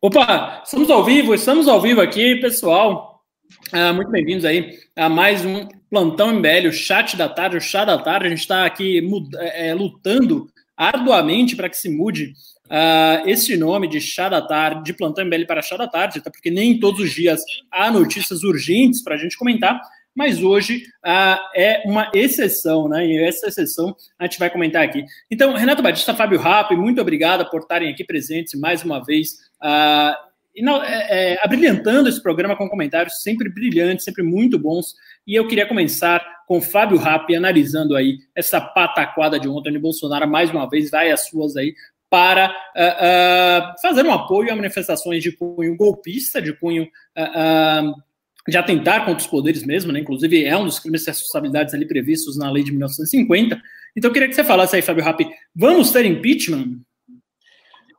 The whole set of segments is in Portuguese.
Opa, estamos ao vivo, estamos ao vivo aqui, pessoal. Ah, muito bem-vindos aí a mais um Plantão MBL, o chat da tarde, o chá da tarde. A gente está aqui é, lutando arduamente para que se mude uh, esse nome de chá da tarde, de Plantão MBL para chá da tarde, até porque nem todos os dias há notícias urgentes para a gente comentar mas hoje ah, é uma exceção, né? E essa exceção a gente vai comentar aqui. Então, Renato Batista, Fábio Rapp, muito obrigado por estarem aqui presentes mais uma vez. Ah, e não, é, é, abrilhantando esse programa com comentários sempre brilhantes, sempre muito bons. E eu queria começar com Fábio Rapp analisando aí essa pataquada de ontem de Bolsonaro, mais uma vez, vai as suas aí, para uh, uh, fazer um apoio a manifestações de cunho golpista, de cunho uh, de atentar contra os poderes mesmo, né? Inclusive, é um dos crimes de responsabilidades ali previstos na lei de 1950. Então, eu queria que você falasse aí, Fábio Rappi, vamos ter impeachment?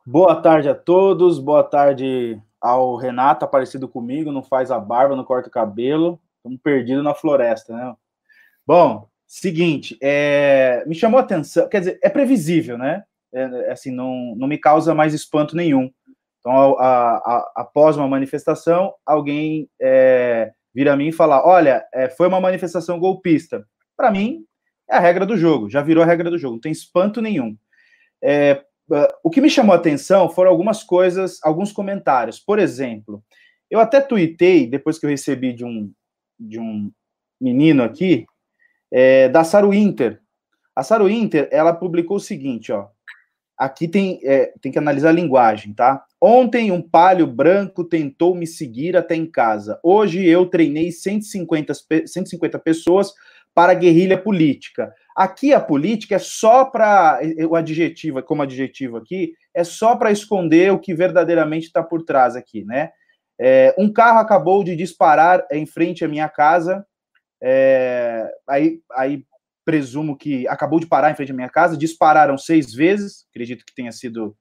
Boa tarde a todos, boa tarde ao Renato, aparecido comigo, não faz a barba, não corta o cabelo, estamos perdidos na floresta, né? Bom, seguinte, é, me chamou a atenção, quer dizer, é previsível, né? É, assim, não, não me causa mais espanto nenhum. Então, a, a, após uma manifestação, alguém é, vira a mim e fala: Olha, é, foi uma manifestação golpista. Para mim, é a regra do jogo, já virou a regra do jogo, não tem espanto nenhum. É, o que me chamou a atenção foram algumas coisas, alguns comentários. Por exemplo, eu até tuitei, depois que eu recebi de um, de um menino aqui, é, da Saru Inter. A Saru Inter, ela publicou o seguinte, ó. Aqui tem, é, tem que analisar a linguagem, tá? Ontem um palio branco tentou me seguir até em casa. Hoje eu treinei 150, 150 pessoas para guerrilha política. Aqui a política é só para o adjetivo, como adjetivo aqui, é só para esconder o que verdadeiramente está por trás aqui, né? É, um carro acabou de disparar em frente à minha casa. É, aí, aí presumo que acabou de parar em frente à minha casa, dispararam seis vezes, acredito que tenha sido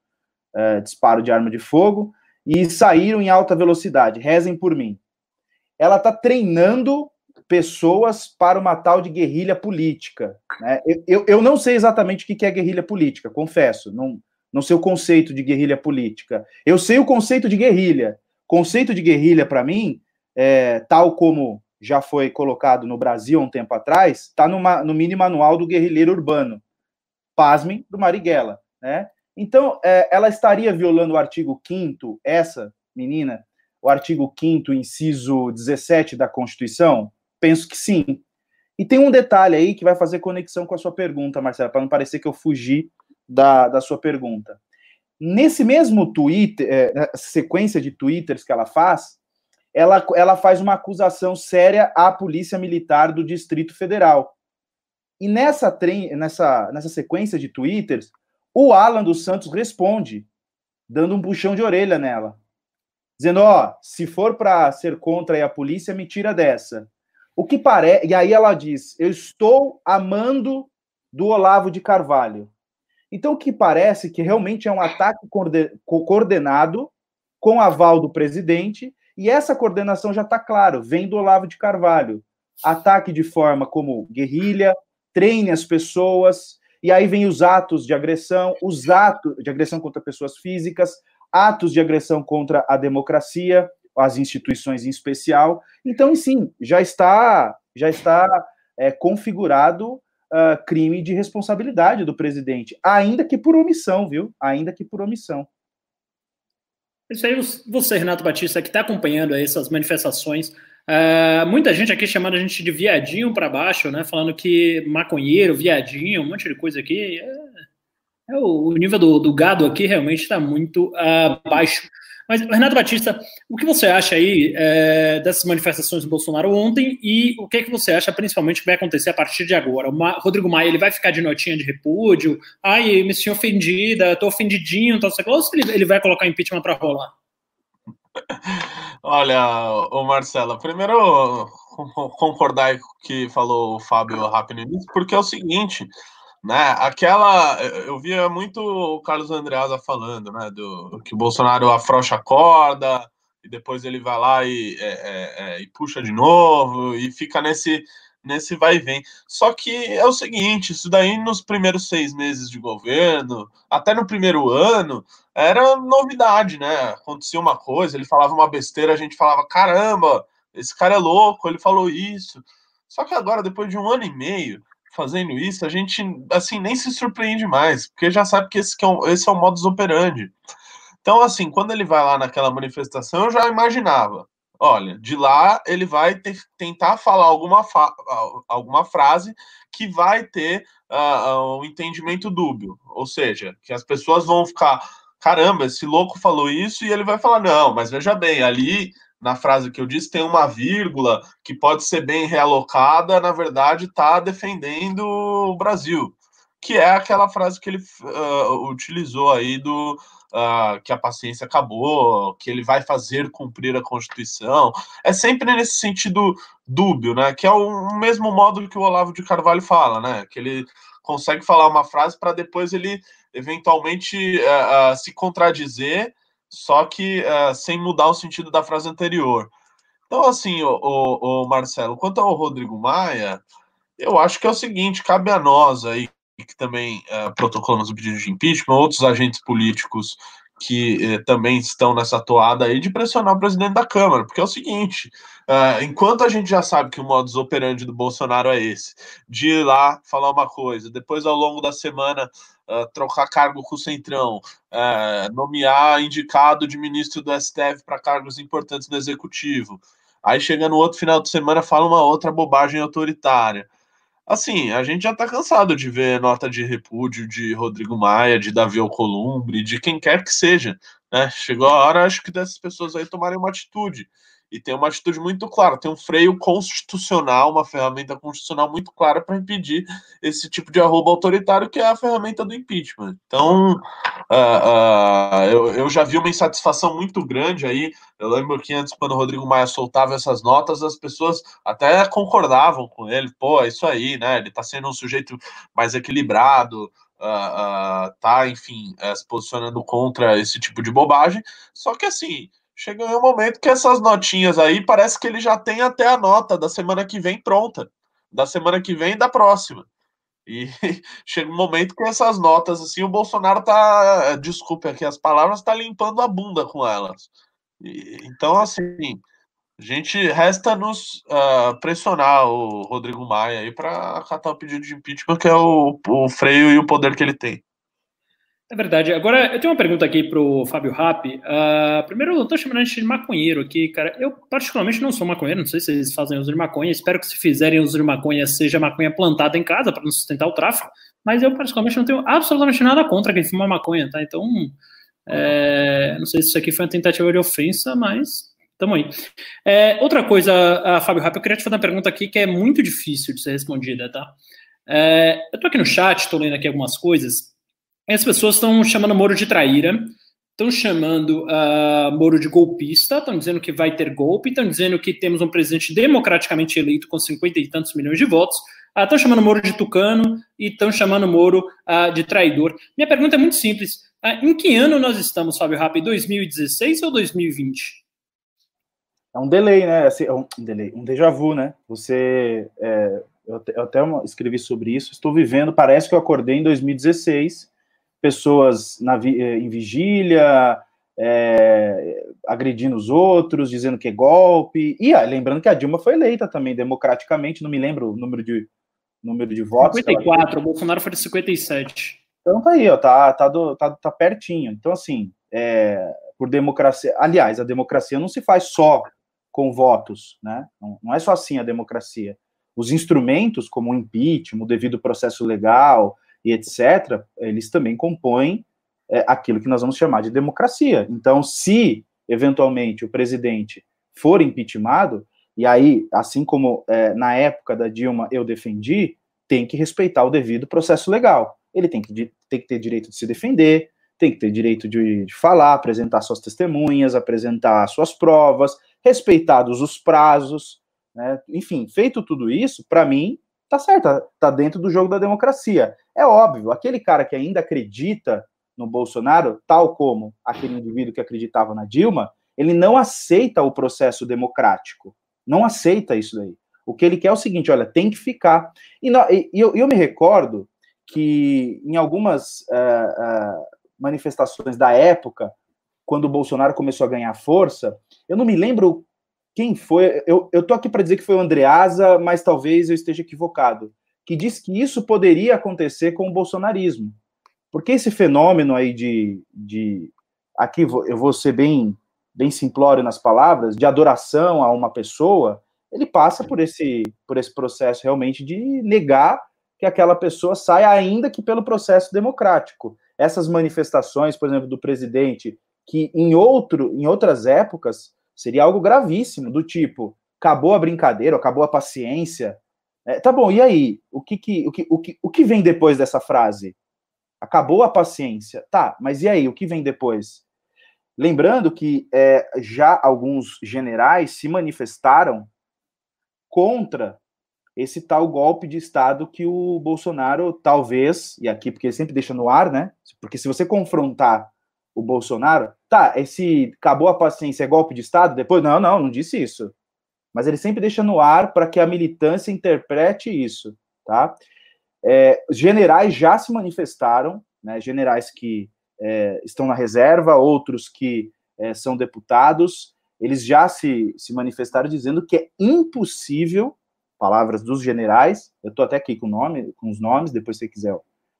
uh, disparo de arma de fogo, e saíram em alta velocidade. Rezem por mim. Ela está treinando pessoas para uma tal de guerrilha política. Né? Eu, eu, eu, não sei exatamente o que é guerrilha política, confesso, não, não sei o conceito de guerrilha política. Eu sei o conceito de guerrilha. Conceito de guerrilha, para mim, é, tal como já foi colocado no Brasil há um tempo atrás, está no mini manual do guerrilheiro urbano. Pasmem, do Marighella, né? Então, é, ela estaria violando o artigo 5 essa menina, o artigo 5 inciso 17 da Constituição? Penso que sim. E tem um detalhe aí que vai fazer conexão com a sua pergunta, Marcela, para não parecer que eu fugi da, da sua pergunta. Nesse mesmo Twitter, é, sequência de twitters que ela faz, ela, ela faz uma acusação séria à Polícia Militar do Distrito Federal. E nessa, nessa, nessa sequência de twitters, o Alan dos Santos responde, dando um puxão de orelha nela, dizendo: Ó, oh, se for para ser contra a polícia, me tira dessa. O que parece. E aí ela diz: Eu estou amando do Olavo de Carvalho. Então, o que parece que realmente é um ataque coordenado com aval do presidente e essa coordenação já está claro, vem do Olavo de Carvalho. Ataque de forma como guerrilha, treine as pessoas, e aí vem os atos de agressão, os atos de agressão contra pessoas físicas, atos de agressão contra a democracia, as instituições em especial. Então, sim, já está, já está é, configurado uh, crime de responsabilidade do presidente, ainda que por omissão, viu? Ainda que por omissão. Isso aí, você, Renato Batista, que está acompanhando essas manifestações, uh, muita gente aqui chamando a gente de viadinho para baixo, né? Falando que maconheiro, viadinho, um monte de coisa aqui. É, é o, o, nível do, do, gado aqui realmente está muito uh, baixo. Mas, Renato Batista, o que você acha aí é, dessas manifestações do Bolsonaro ontem e o que, é que você acha principalmente que vai acontecer a partir de agora? O Ma Rodrigo Maia ele vai ficar de notinha de repúdio? Ai, me sinto ofendida, estou ofendidinho, tal, ou se ele, ele vai colocar impeachment para rolar? Olha, o Marcela, primeiro concordar com o que falou o Fábio rápido porque é o seguinte, né? Aquela. Eu via muito o Carlos Andreasa falando, né? Do que o Bolsonaro afrouxa a corda, e depois ele vai lá e, é, é, é, e puxa de novo, e fica nesse, nesse vai e vem. Só que é o seguinte: isso daí nos primeiros seis meses de governo, até no primeiro ano, era novidade, né? Acontecia uma coisa, ele falava uma besteira, a gente falava: caramba, esse cara é louco, ele falou isso. Só que agora, depois de um ano e meio fazendo isso, a gente assim nem se surpreende mais, porque já sabe que esse, que é, um, esse é o modus operandi. Então, assim, quando ele vai lá naquela manifestação, eu já imaginava. Olha, de lá ele vai ter, tentar falar alguma, fa alguma frase que vai ter uh, um entendimento dúbio. Ou seja, que as pessoas vão ficar, caramba, esse louco falou isso, e ele vai falar, não, mas veja bem, ali na frase que eu disse tem uma vírgula que pode ser bem realocada, na verdade está defendendo o Brasil, que é aquela frase que ele uh, utilizou aí do uh, que a paciência acabou, que ele vai fazer cumprir a Constituição. É sempre nesse sentido dúbio, né? Que é o mesmo modo que o Olavo de Carvalho fala, né? Que ele consegue falar uma frase para depois ele eventualmente uh, uh, se contradizer, só que uh, sem mudar o sentido da frase anterior. Então, assim, o, o, o Marcelo, quanto ao Rodrigo Maia, eu acho que é o seguinte: cabe a nós aí que também uh, protocolamos o pedido de impeachment, outros agentes políticos que uh, também estão nessa toada aí de pressionar o presidente da Câmara, porque é o seguinte: uh, enquanto a gente já sabe que o modus operandi do Bolsonaro é esse, de ir lá falar uma coisa, depois ao longo da semana Uh, trocar cargo com o Centrão, uh, nomear indicado de ministro do STF para cargos importantes no executivo. Aí chega no outro final de semana, fala uma outra bobagem autoritária. Assim, a gente já está cansado de ver nota de repúdio de Rodrigo Maia, de Davi Alcolumbre, de quem quer que seja. Né? Chegou a hora, acho que dessas pessoas aí tomarem uma atitude e tem uma atitude muito clara, tem um freio constitucional, uma ferramenta constitucional muito clara para impedir esse tipo de arroba autoritário, que é a ferramenta do impeachment. Então, uh, uh, eu, eu, já vi uma insatisfação muito grande aí. Eu lembro que antes, quando o Rodrigo Maia soltava essas notas, as pessoas até concordavam com ele, pô, é isso aí, né? Ele está sendo um sujeito mais equilibrado. Uh, tá, enfim, eh, se posicionando contra esse tipo de bobagem. Só que assim, chega um momento que essas notinhas aí parece que ele já tem até a nota da semana que vem pronta, da semana que vem e da próxima. E chega um momento que essas notas, assim, o Bolsonaro tá, desculpe aqui as palavras, tá limpando a bunda com elas. E, então, assim, a gente resta nos uh, pressionar o Rodrigo Maia aí para acatar o pedido de impeachment, que é o, o freio e o poder que ele tem. É verdade. Agora, eu tenho uma pergunta aqui para o Fábio Rappi. Uh, primeiro, eu estou chamando a gente de maconheiro aqui, cara. Eu, particularmente, não sou maconheiro, não sei se vocês fazem uso de maconha. Espero que, se fizerem uso de maconha, seja maconha plantada em casa para não sustentar o tráfico. Mas eu, particularmente, não tenho absolutamente nada contra quem fuma maconha, tá? Então, é, não sei se isso aqui foi uma tentativa de ofensa, mas Tamo aí. É, outra coisa, uh, Fábio Rappi, eu queria te fazer uma pergunta aqui que é muito difícil de ser respondida, tá? É, eu tô aqui no chat, estou lendo aqui algumas coisas. As pessoas estão chamando Moro de traíra, estão chamando uh, Moro de golpista, estão dizendo que vai ter golpe, estão dizendo que temos um presidente democraticamente eleito com cinquenta e tantos milhões de votos, estão uh, chamando Moro de tucano e estão chamando Moro uh, de traidor. Minha pergunta é muito simples. em que ano nós estamos, Fábio Rapp? 2016 ou 2020? É um delay, né? Assim, é um delay, um déjà vu, né? Você, é, eu, eu até escrevi sobre isso. Estou vivendo, parece que eu acordei em 2016 pessoas na, eh, em vigília, é, agredindo os outros, dizendo que é golpe. E ah, lembrando que a Dilma foi eleita também democraticamente, não me lembro o número de, número de votos. 54, o Bolsonaro foi de 57. Então tá aí, ó, tá, tá, do, tá, tá pertinho. Então, assim, é, por democracia. Aliás, a democracia não se faz só com votos, né? Não, não é só assim a democracia. Os instrumentos, como o impeachment, o devido processo legal, e etc., eles também compõem é, aquilo que nós vamos chamar de democracia. Então, se eventualmente o presidente for impeachmentado, e aí, assim como é, na época da Dilma eu defendi, tem que respeitar o devido processo legal. Ele tem que, tem que ter direito de se defender, tem que ter direito de, de falar, apresentar suas testemunhas, apresentar suas provas, respeitados os prazos, né? enfim, feito tudo isso, para mim, tá certo, tá, tá dentro do jogo da democracia. É óbvio, aquele cara que ainda acredita no Bolsonaro, tal como aquele indivíduo que acreditava na Dilma, ele não aceita o processo democrático. Não aceita isso daí. O que ele quer é o seguinte: olha, tem que ficar. E, e eu, eu, me recordo que em algumas uh, uh, manifestações da época, quando o Bolsonaro começou a ganhar força, eu não me lembro quem foi. Eu, eu tô aqui para dizer que foi o Andreasa, mas talvez eu esteja equivocado, que disse que isso poderia acontecer com o bolsonarismo. Porque esse fenômeno aí de. de aqui eu vou ser bem, bem simplório nas palavras, de adoração a uma pessoa, ele passa por esse, por esse processo realmente de negar que aquela pessoa saia, ainda que pelo processo democrático. Essas manifestações, por exemplo, do presidente, que em, outro, em outras épocas seria algo gravíssimo, do tipo, acabou a brincadeira, acabou a paciência. É, tá bom, e aí? O que, que, o, que, o, que, o que vem depois dessa frase? Acabou a paciência. Tá, mas e aí? O que vem depois? Lembrando que é, já alguns generais se manifestaram contra esse tal golpe de Estado que o Bolsonaro talvez, e aqui porque ele sempre deixa no ar, né? Porque se você confrontar o Bolsonaro, tá, esse acabou a paciência, é golpe de Estado? Depois, não, não, não disse isso. Mas ele sempre deixa no ar para que a militância interprete isso, tá? É, generais já se manifestaram, né? Generais que é, estão na reserva, outros que é, são deputados, eles já se, se manifestaram dizendo que é impossível palavras dos generais, eu estou até aqui com, nome, com os nomes, depois se quiser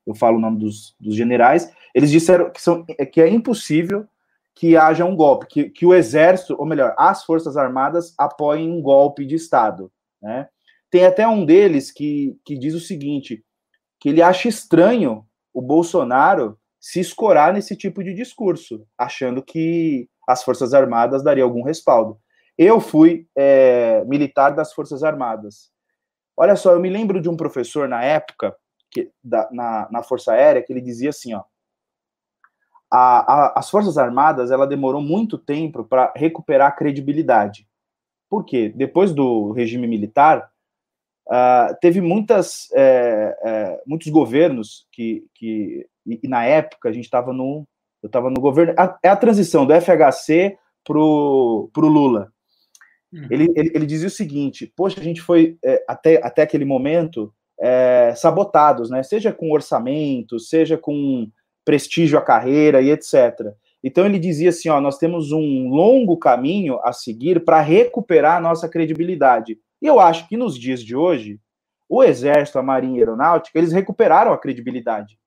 eu falo o nome dos, dos generais, eles disseram que, são, que é impossível que haja um golpe, que, que o exército, ou melhor, as forças armadas apoiem um golpe de Estado, né? Tem até um deles que, que diz o seguinte, que ele acha estranho o Bolsonaro se escorar nesse tipo de discurso, achando que as Forças Armadas dariam algum respaldo. Eu fui é, militar das Forças Armadas. Olha só, eu me lembro de um professor na época, que, da, na, na Força Aérea, que ele dizia assim, ó, a, a, as Forças Armadas, ela demorou muito tempo para recuperar a credibilidade. Por quê? Depois do regime militar, uh, teve muitas, é, é, muitos governos que, que e, e na época a gente estava no, eu estava no governo, é a transição do FHC pro, pro Lula. Uhum. Ele, ele, ele, dizia o seguinte: poxa, a gente foi é, até, até aquele momento é, sabotados, né? Seja com orçamento, seja com prestígio à carreira e etc. Então ele dizia assim: ó, nós temos um longo caminho a seguir para recuperar a nossa credibilidade. E eu acho que nos dias de hoje, o Exército, a Marinha e a Aeronáutica, eles recuperaram a credibilidade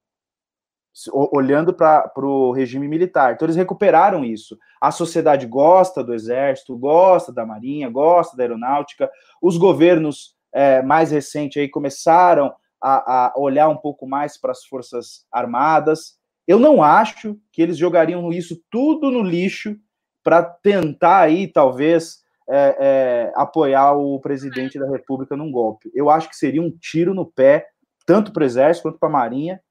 olhando para o regime militar. Então, eles recuperaram isso. A sociedade gosta do exército, gosta da marinha, gosta da aeronáutica. Os governos é, mais recentes aí começaram a, a olhar um pouco mais para as forças armadas. Eu não acho que eles jogariam isso tudo no lixo para tentar aí, talvez, é, é, apoiar o presidente da República num golpe. Eu acho que seria um tiro no pé, tanto para o Exército quanto para a Marinha,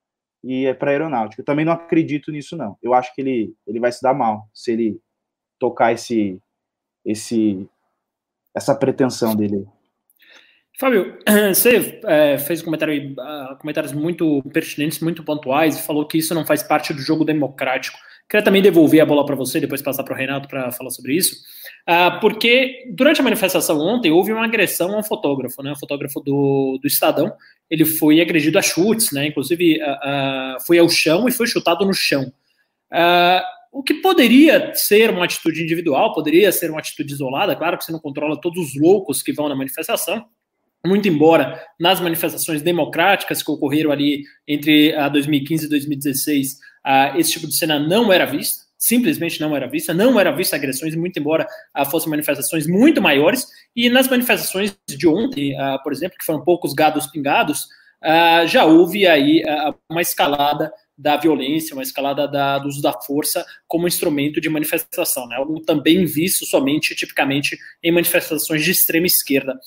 e para aeronáutica. Eu também não acredito nisso não. Eu acho que ele ele vai se dar mal se ele tocar esse esse essa pretensão dele. Fábio, você é, fez comentário, uh, comentários muito pertinentes, muito pontuais, e falou que isso não faz parte do jogo democrático. Queria também devolver a bola para você, depois passar para o Renato para falar sobre isso, uh, porque durante a manifestação ontem houve uma agressão a um fotógrafo, né, fotógrafo do, do Estadão, ele foi agredido a chutes, né? Inclusive uh, foi ao chão e foi chutado no chão. O que poderia ser uma atitude individual, poderia ser uma atitude isolada, claro que você não controla todos os loucos que vão na manifestação, muito embora nas manifestações democráticas que ocorreram ali entre 2015 e 2016, esse tipo de cena não era vista, simplesmente não era vista, não era vista agressões, muito embora uh, fossem manifestações muito maiores, e nas manifestações de ontem, por exemplo, que foram poucos gados pingados, já houve aí uma escalada da violência, uma escalada da, do uso da força como instrumento de manifestação, né? algo também visto somente, tipicamente, em manifestações de extrema esquerda.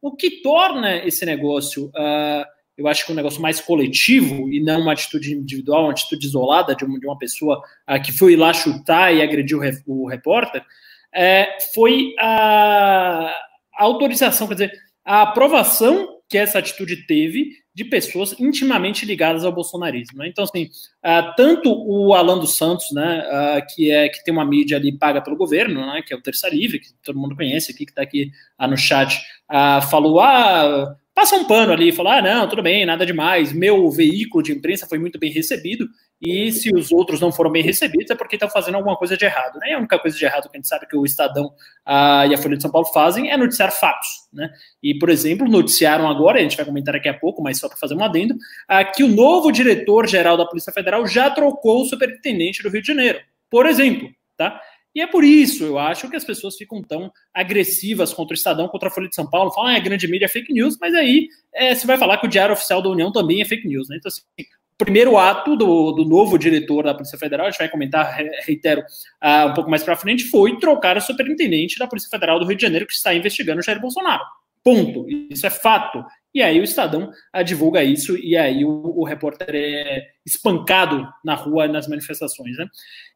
O que torna esse negócio uh, eu acho que um negócio mais coletivo e não uma atitude individual, uma atitude isolada de uma, de uma pessoa uh, que foi lá chutar e agrediu o, o repórter, é, foi a, autorização, quer dizer, a aprovação que essa atitude teve de pessoas intimamente ligadas ao bolsonarismo. Né? Então, assim, uh, tanto o Alan dos Santos, né, uh, que, é, que tem uma mídia ali paga pelo governo, né, que é o Terça Livre, que todo mundo conhece aqui, que está aqui no chat, falou, ah, passa um pano ali e fala: ah, não, tudo bem, nada demais, meu veículo de imprensa foi muito bem recebido, e se os outros não foram bem recebidos é porque estão fazendo alguma coisa de errado. Né? A única coisa de errado que a gente sabe que o Estadão ah, e a Folha de São Paulo fazem é noticiar fatos. Né? E, por exemplo, noticiaram agora, a gente vai comentar daqui a pouco, mas só para fazer um adendo, que o novo diretor-geral da Polícia Federal já trocou o superintendente do Rio de Janeiro. Por exemplo, tá? E é por isso, eu acho, que as pessoas ficam tão agressivas contra o Estadão, contra a Folha de São Paulo, falam, ah, é grande mídia, é fake news, mas aí é, você vai falar que o Diário Oficial da União também é fake news, né? Então, assim, o primeiro ato do, do novo diretor da Polícia Federal, a gente vai comentar, reitero, uh, um pouco mais para frente, foi trocar o superintendente da Polícia Federal do Rio de Janeiro, que está investigando o Jair Bolsonaro. Ponto. Isso é fato. E aí o Estadão divulga isso e aí o, o repórter é espancado na rua nas manifestações. Né?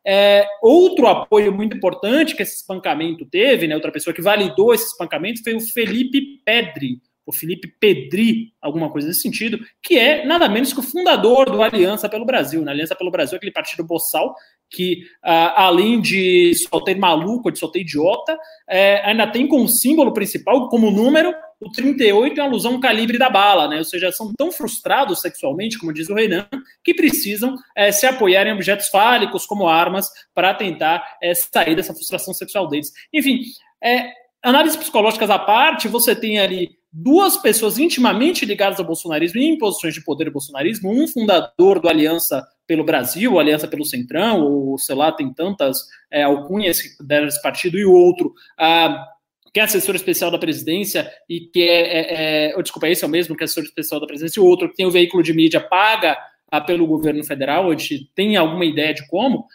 É, outro apoio muito importante que esse espancamento teve, né, outra pessoa que validou esse espancamento foi o Felipe Pedri, o Felipe Pedri, alguma coisa nesse sentido, que é nada menos que o fundador do Aliança pelo Brasil. Na né? Aliança pelo Brasil, aquele partido boçal que, uh, além de solteiro maluco, de solteiro idiota, é, ainda tem como símbolo principal, como número, o 38 em alusão ao calibre da bala, né? Ou seja, são tão frustrados sexualmente, como diz o Renan, que precisam é, se apoiar em objetos fálicos como armas para tentar é, sair dessa frustração sexual deles. Enfim, é, análises psicológicas à parte, você tem ali duas pessoas intimamente ligadas ao bolsonarismo e em posições de poder bolsonarismo, um fundador do Aliança pelo Brasil, Aliança pelo Centrão, ou sei lá, tem tantas é, alcunhas desse partido, e o outro, ah, que é assessor especial da presidência e que é, é, é oh, desculpa, esse é o mesmo que é assessor especial da presidência, e o outro que tem o veículo de mídia paga pelo governo federal, a gente tem alguma ideia de como,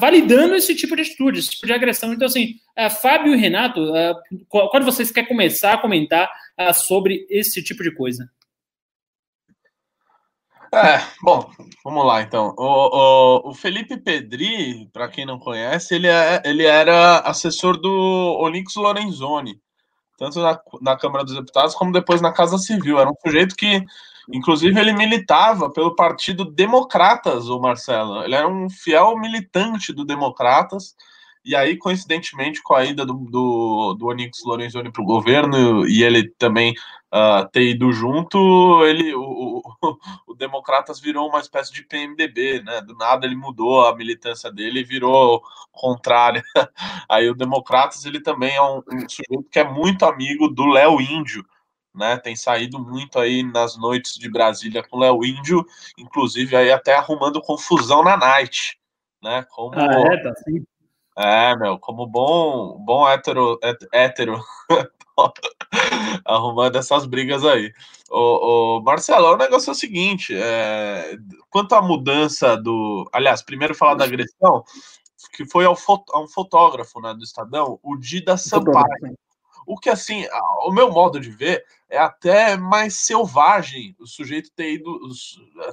validando esse tipo de atitude, esse tipo de agressão. Então, assim, Fábio e Renato, quando vocês querem começar a comentar sobre esse tipo de coisa? É, bom, vamos lá então. O, o, o Felipe Pedri, para quem não conhece, ele, é, ele era assessor do Onix Lorenzoni, tanto na, na Câmara dos Deputados como depois na Casa Civil. Era um sujeito que, inclusive, ele militava pelo Partido Democratas, o Marcelo. Ele era um fiel militante do Democratas. E aí, coincidentemente, com a ida do, do, do Onix Lorenzoni para o governo e ele também uh, ter ido junto, ele, o, o, o, Democratas virou uma espécie de PMDB, né? Do nada ele mudou a militância dele e virou contrária. Aí o Democratas ele também é um, um sujeito que é muito amigo do Léo Índio. Né, tem saído muito aí nas noites de Brasília com Léo Índio, inclusive aí até arrumando confusão na night, né? Como ah, é, tá sim. É, meu, como bom, bom hétero, hétero arrumando essas brigas aí. O, o Marcelo, o negócio é o seguinte: é, quanto à mudança do. Aliás, primeiro falar da agressão, que foi ao, a um fotógrafo né, do Estadão, o Dida Sampaio. O que, assim, o meu modo de ver é até mais selvagem o sujeito ter ido,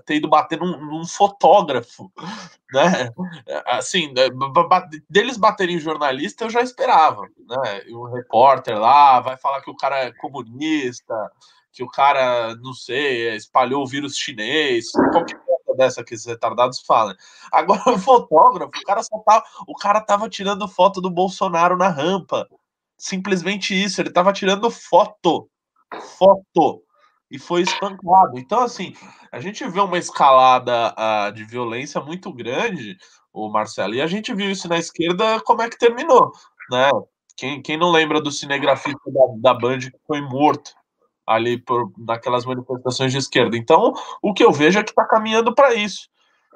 ter ido bater num, num fotógrafo, né? Assim, né, deles baterem jornalista eu já esperava, né? E um repórter lá vai falar que o cara é comunista, que o cara, não sei, espalhou o vírus chinês, qualquer coisa dessa que esses retardados falam. Agora, o fotógrafo, o cara só tá, o cara tava tirando foto do Bolsonaro na rampa simplesmente isso, ele estava tirando foto, foto, e foi espancado. Então, assim, a gente vê uma escalada uh, de violência muito grande, o Marcelo, e a gente viu isso na esquerda, como é que terminou, né? Quem, quem não lembra do cinegrafista da, da Band que foi morto ali por naquelas manifestações de esquerda? Então, o que eu vejo é que está caminhando para isso.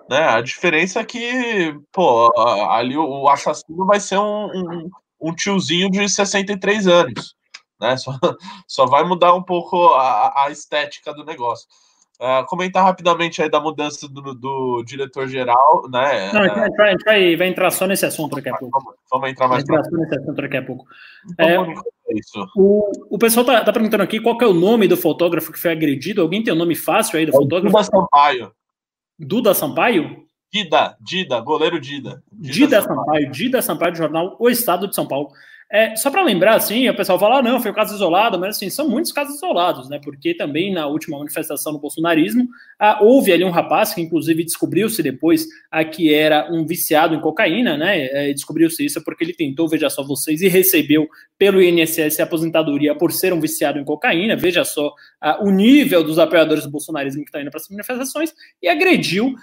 Né? A diferença é que, pô, ali o assassino vai ser um, um, um tiozinho de 63 anos. Né? Só, só vai mudar um pouco a, a estética do negócio. Uh, comentar rapidamente aí da mudança do, do diretor-geral, né? Não, a gente, vai, a gente vai, vai, entrar só nesse assunto daqui a pouco. Vamos, vamos entrar mais vai entrar só nesse assunto daqui a pouco. Então, é, isso. O, o pessoal tá, tá, perguntando aqui qual é o nome do fotógrafo que foi agredido. Alguém tem o um nome fácil aí do é fotógrafo? Duda Sampaio. Duda Sampaio? Dida, Dida, goleiro Dida. Dida, Dida Sampaio. Sampaio, Dida Sampaio do jornal O Estado de São Paulo. É, só para lembrar, assim, o pessoal fala, ah, não, foi um caso isolado, mas assim, são muitos casos isolados, né? Porque também na última manifestação do bolsonarismo, ah, houve ali um rapaz que, inclusive, descobriu-se depois ah, que era um viciado em cocaína, né? É, descobriu-se isso porque ele tentou, veja só vocês, e recebeu pelo INSS a aposentadoria por ser um viciado em cocaína, veja só o nível dos apoiadores do bolsonarismo que estão indo para as manifestações, e agrediu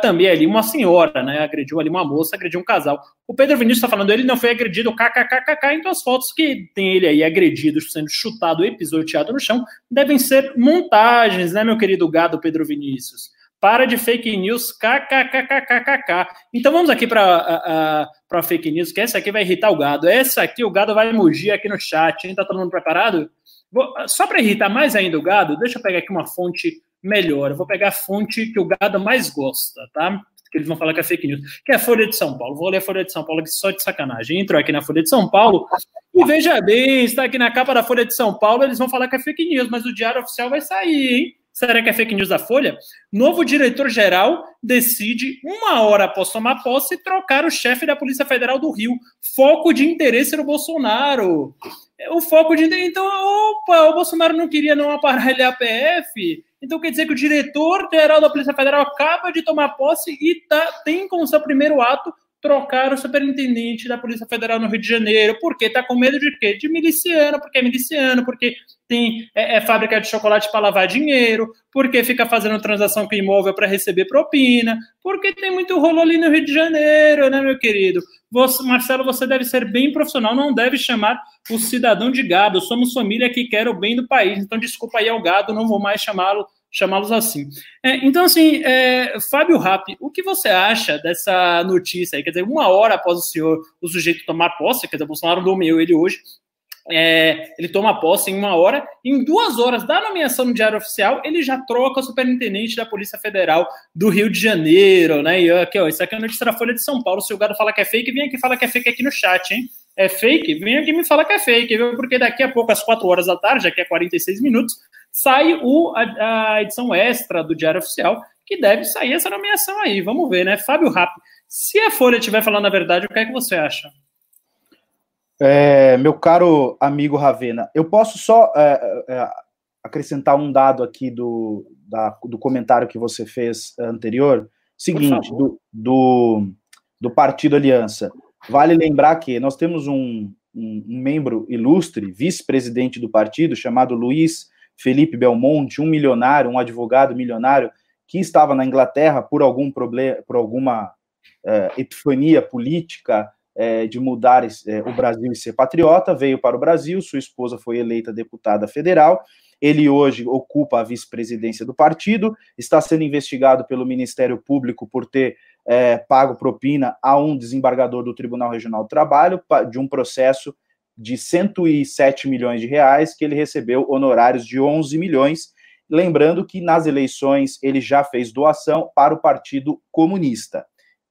também ali uma senhora, né? Agrediu ali uma moça, agrediu um casal. O Pedro Vinícius está falando, ele não foi agredido, kkkk, então as fotos que tem ele aí agredido, sendo chutado e pisoteado no chão, devem ser montagens, né, meu querido gado Pedro Vinícius? Para de fake news, kkkkkk. Então vamos aqui para a fake news, que essa aqui vai irritar o gado. Essa aqui o gado vai mugir aqui no chat, hein? Tá todo mundo preparado? Vou, só para irritar mais ainda o gado, deixa eu pegar aqui uma fonte melhor. Eu vou pegar a fonte que o gado mais gosta, tá? Que eles vão falar que é fake news, que é a Folha de São Paulo. Vou ler a Folha de São Paulo aqui só de sacanagem. Entrou aqui na Folha de São Paulo e veja bem, está aqui na capa da Folha de São Paulo, eles vão falar que é fake news, mas o Diário Oficial vai sair, hein? Será que é fake news da Folha? Novo diretor-geral decide, uma hora após tomar posse, trocar o chefe da Polícia Federal do Rio. Foco de interesse no Bolsonaro. O foco de. Então, opa, o Bolsonaro não queria não aparelhar a PF. Então quer dizer que o diretor-geral da Polícia Federal acaba de tomar posse e tá, tem como seu primeiro ato trocar o superintendente da Polícia Federal no Rio de Janeiro. Por quê? Tá com medo de quê? De miliciano, porque é miliciano, porque tem é, é fábrica de chocolate para lavar dinheiro, porque fica fazendo transação com imóvel para receber propina, porque tem muito rolo ali no Rio de Janeiro, né, meu querido? Você, Marcelo, você deve ser bem profissional, não deve chamar o cidadão de gado. Somos família que quer o bem do país. Então, desculpa aí ao gado, não vou mais chamá-lo chamá-los assim. É, então, assim, é, Fábio Rapp, o que você acha dessa notícia aí? Quer dizer, uma hora após o senhor, o sujeito tomar posse, quer dizer, Bolsonaro nomeou ele hoje, é, ele toma posse em uma hora, em duas horas da nomeação no Diário Oficial, ele já troca o superintendente da Polícia Federal do Rio de Janeiro, né? E aqui, ó, isso aqui é notícia da Folha de São Paulo. Se o gado fala que é fake, vem aqui falar que é fake aqui no chat, hein? É fake? Vem aqui me falar que é fake, viu? Porque daqui a pouco, às quatro horas da tarde, daqui a 46 minutos, sai o, a, a, edição extra do Diário Oficial, que deve sair essa nomeação aí. Vamos ver, né? Fábio Rapp, se a Folha estiver falando a verdade, o que é que você acha? É, meu caro amigo Ravena, eu posso só é, é, acrescentar um dado aqui do, da, do comentário que você fez anterior. Seguinte, do, do, do, Partido Aliança. Vale lembrar que nós temos um, um, um membro ilustre, vice-presidente do partido, chamado Luiz Felipe Belmonte, um milionário, um advogado milionário, que estava na Inglaterra por algum problema, por alguma é, epifania política é, de mudar é, o Brasil e ser patriota, veio para o Brasil, sua esposa foi eleita deputada federal, ele hoje ocupa a vice-presidência do partido, está sendo investigado pelo Ministério Público por ter é, pago propina a um desembargador do Tribunal Regional do Trabalho de um processo de 107 milhões de reais, que ele recebeu honorários de 11 milhões. Lembrando que nas eleições ele já fez doação para o Partido Comunista.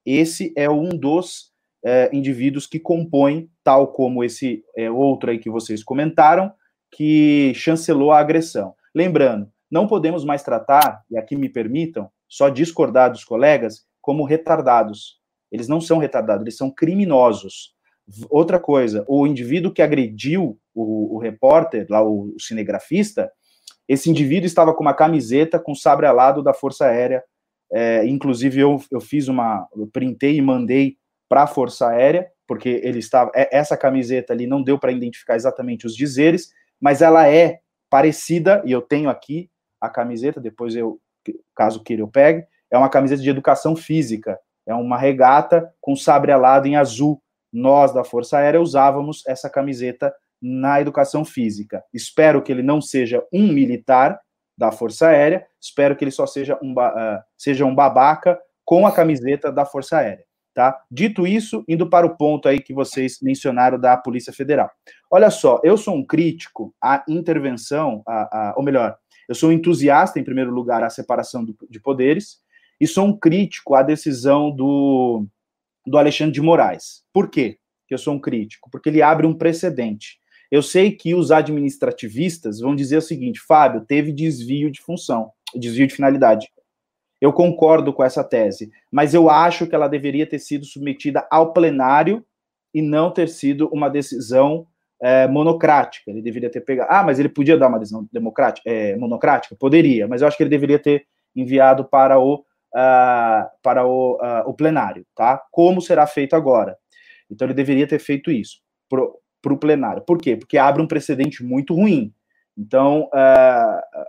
Esse é um dos é, indivíduos que compõem, tal como esse é, outro aí que vocês comentaram, que chancelou a agressão. Lembrando, não podemos mais tratar, e aqui me permitam, só discordar dos colegas, como retardados. Eles não são retardados, eles são criminosos. Outra coisa, o indivíduo que agrediu o, o repórter, lá o, o, cinegrafista, esse indivíduo estava com uma camiseta com sabre alado da Força Aérea. É, inclusive, eu, eu fiz uma. Eu printei e mandei para a Força Aérea, porque ele estava. É, essa camiseta ali não deu para identificar exatamente os dizeres, mas ela é parecida, e eu tenho aqui a camiseta, depois eu, caso queira, eu pegue. É uma camiseta de educação física. É uma regata com sabre alado em azul nós da Força Aérea usávamos essa camiseta na educação física. Espero que ele não seja um militar da Força Aérea, espero que ele só seja um, uh, seja um babaca com a camiseta da Força Aérea. Tá? Dito isso, indo para o ponto aí que vocês mencionaram da Polícia Federal. Olha só, eu sou um crítico à intervenção, a, ou melhor, eu sou um entusiasta, em primeiro lugar, à separação do, de poderes, e sou um crítico à decisão do, do Alexandre de Moraes. Por quê que eu sou um crítico? Porque ele abre um precedente. Eu sei que os administrativistas vão dizer o seguinte: Fábio, teve desvio de função, desvio de finalidade. Eu concordo com essa tese, mas eu acho que ela deveria ter sido submetida ao plenário e não ter sido uma decisão é, monocrática. Ele deveria ter pegado. Ah, mas ele podia dar uma decisão democrática, é, monocrática? Poderia, mas eu acho que ele deveria ter enviado para o, uh, para o, uh, o plenário, tá? Como será feito agora? Então ele deveria ter feito isso para o plenário. Por quê? Porque abre um precedente muito ruim. Então, uh,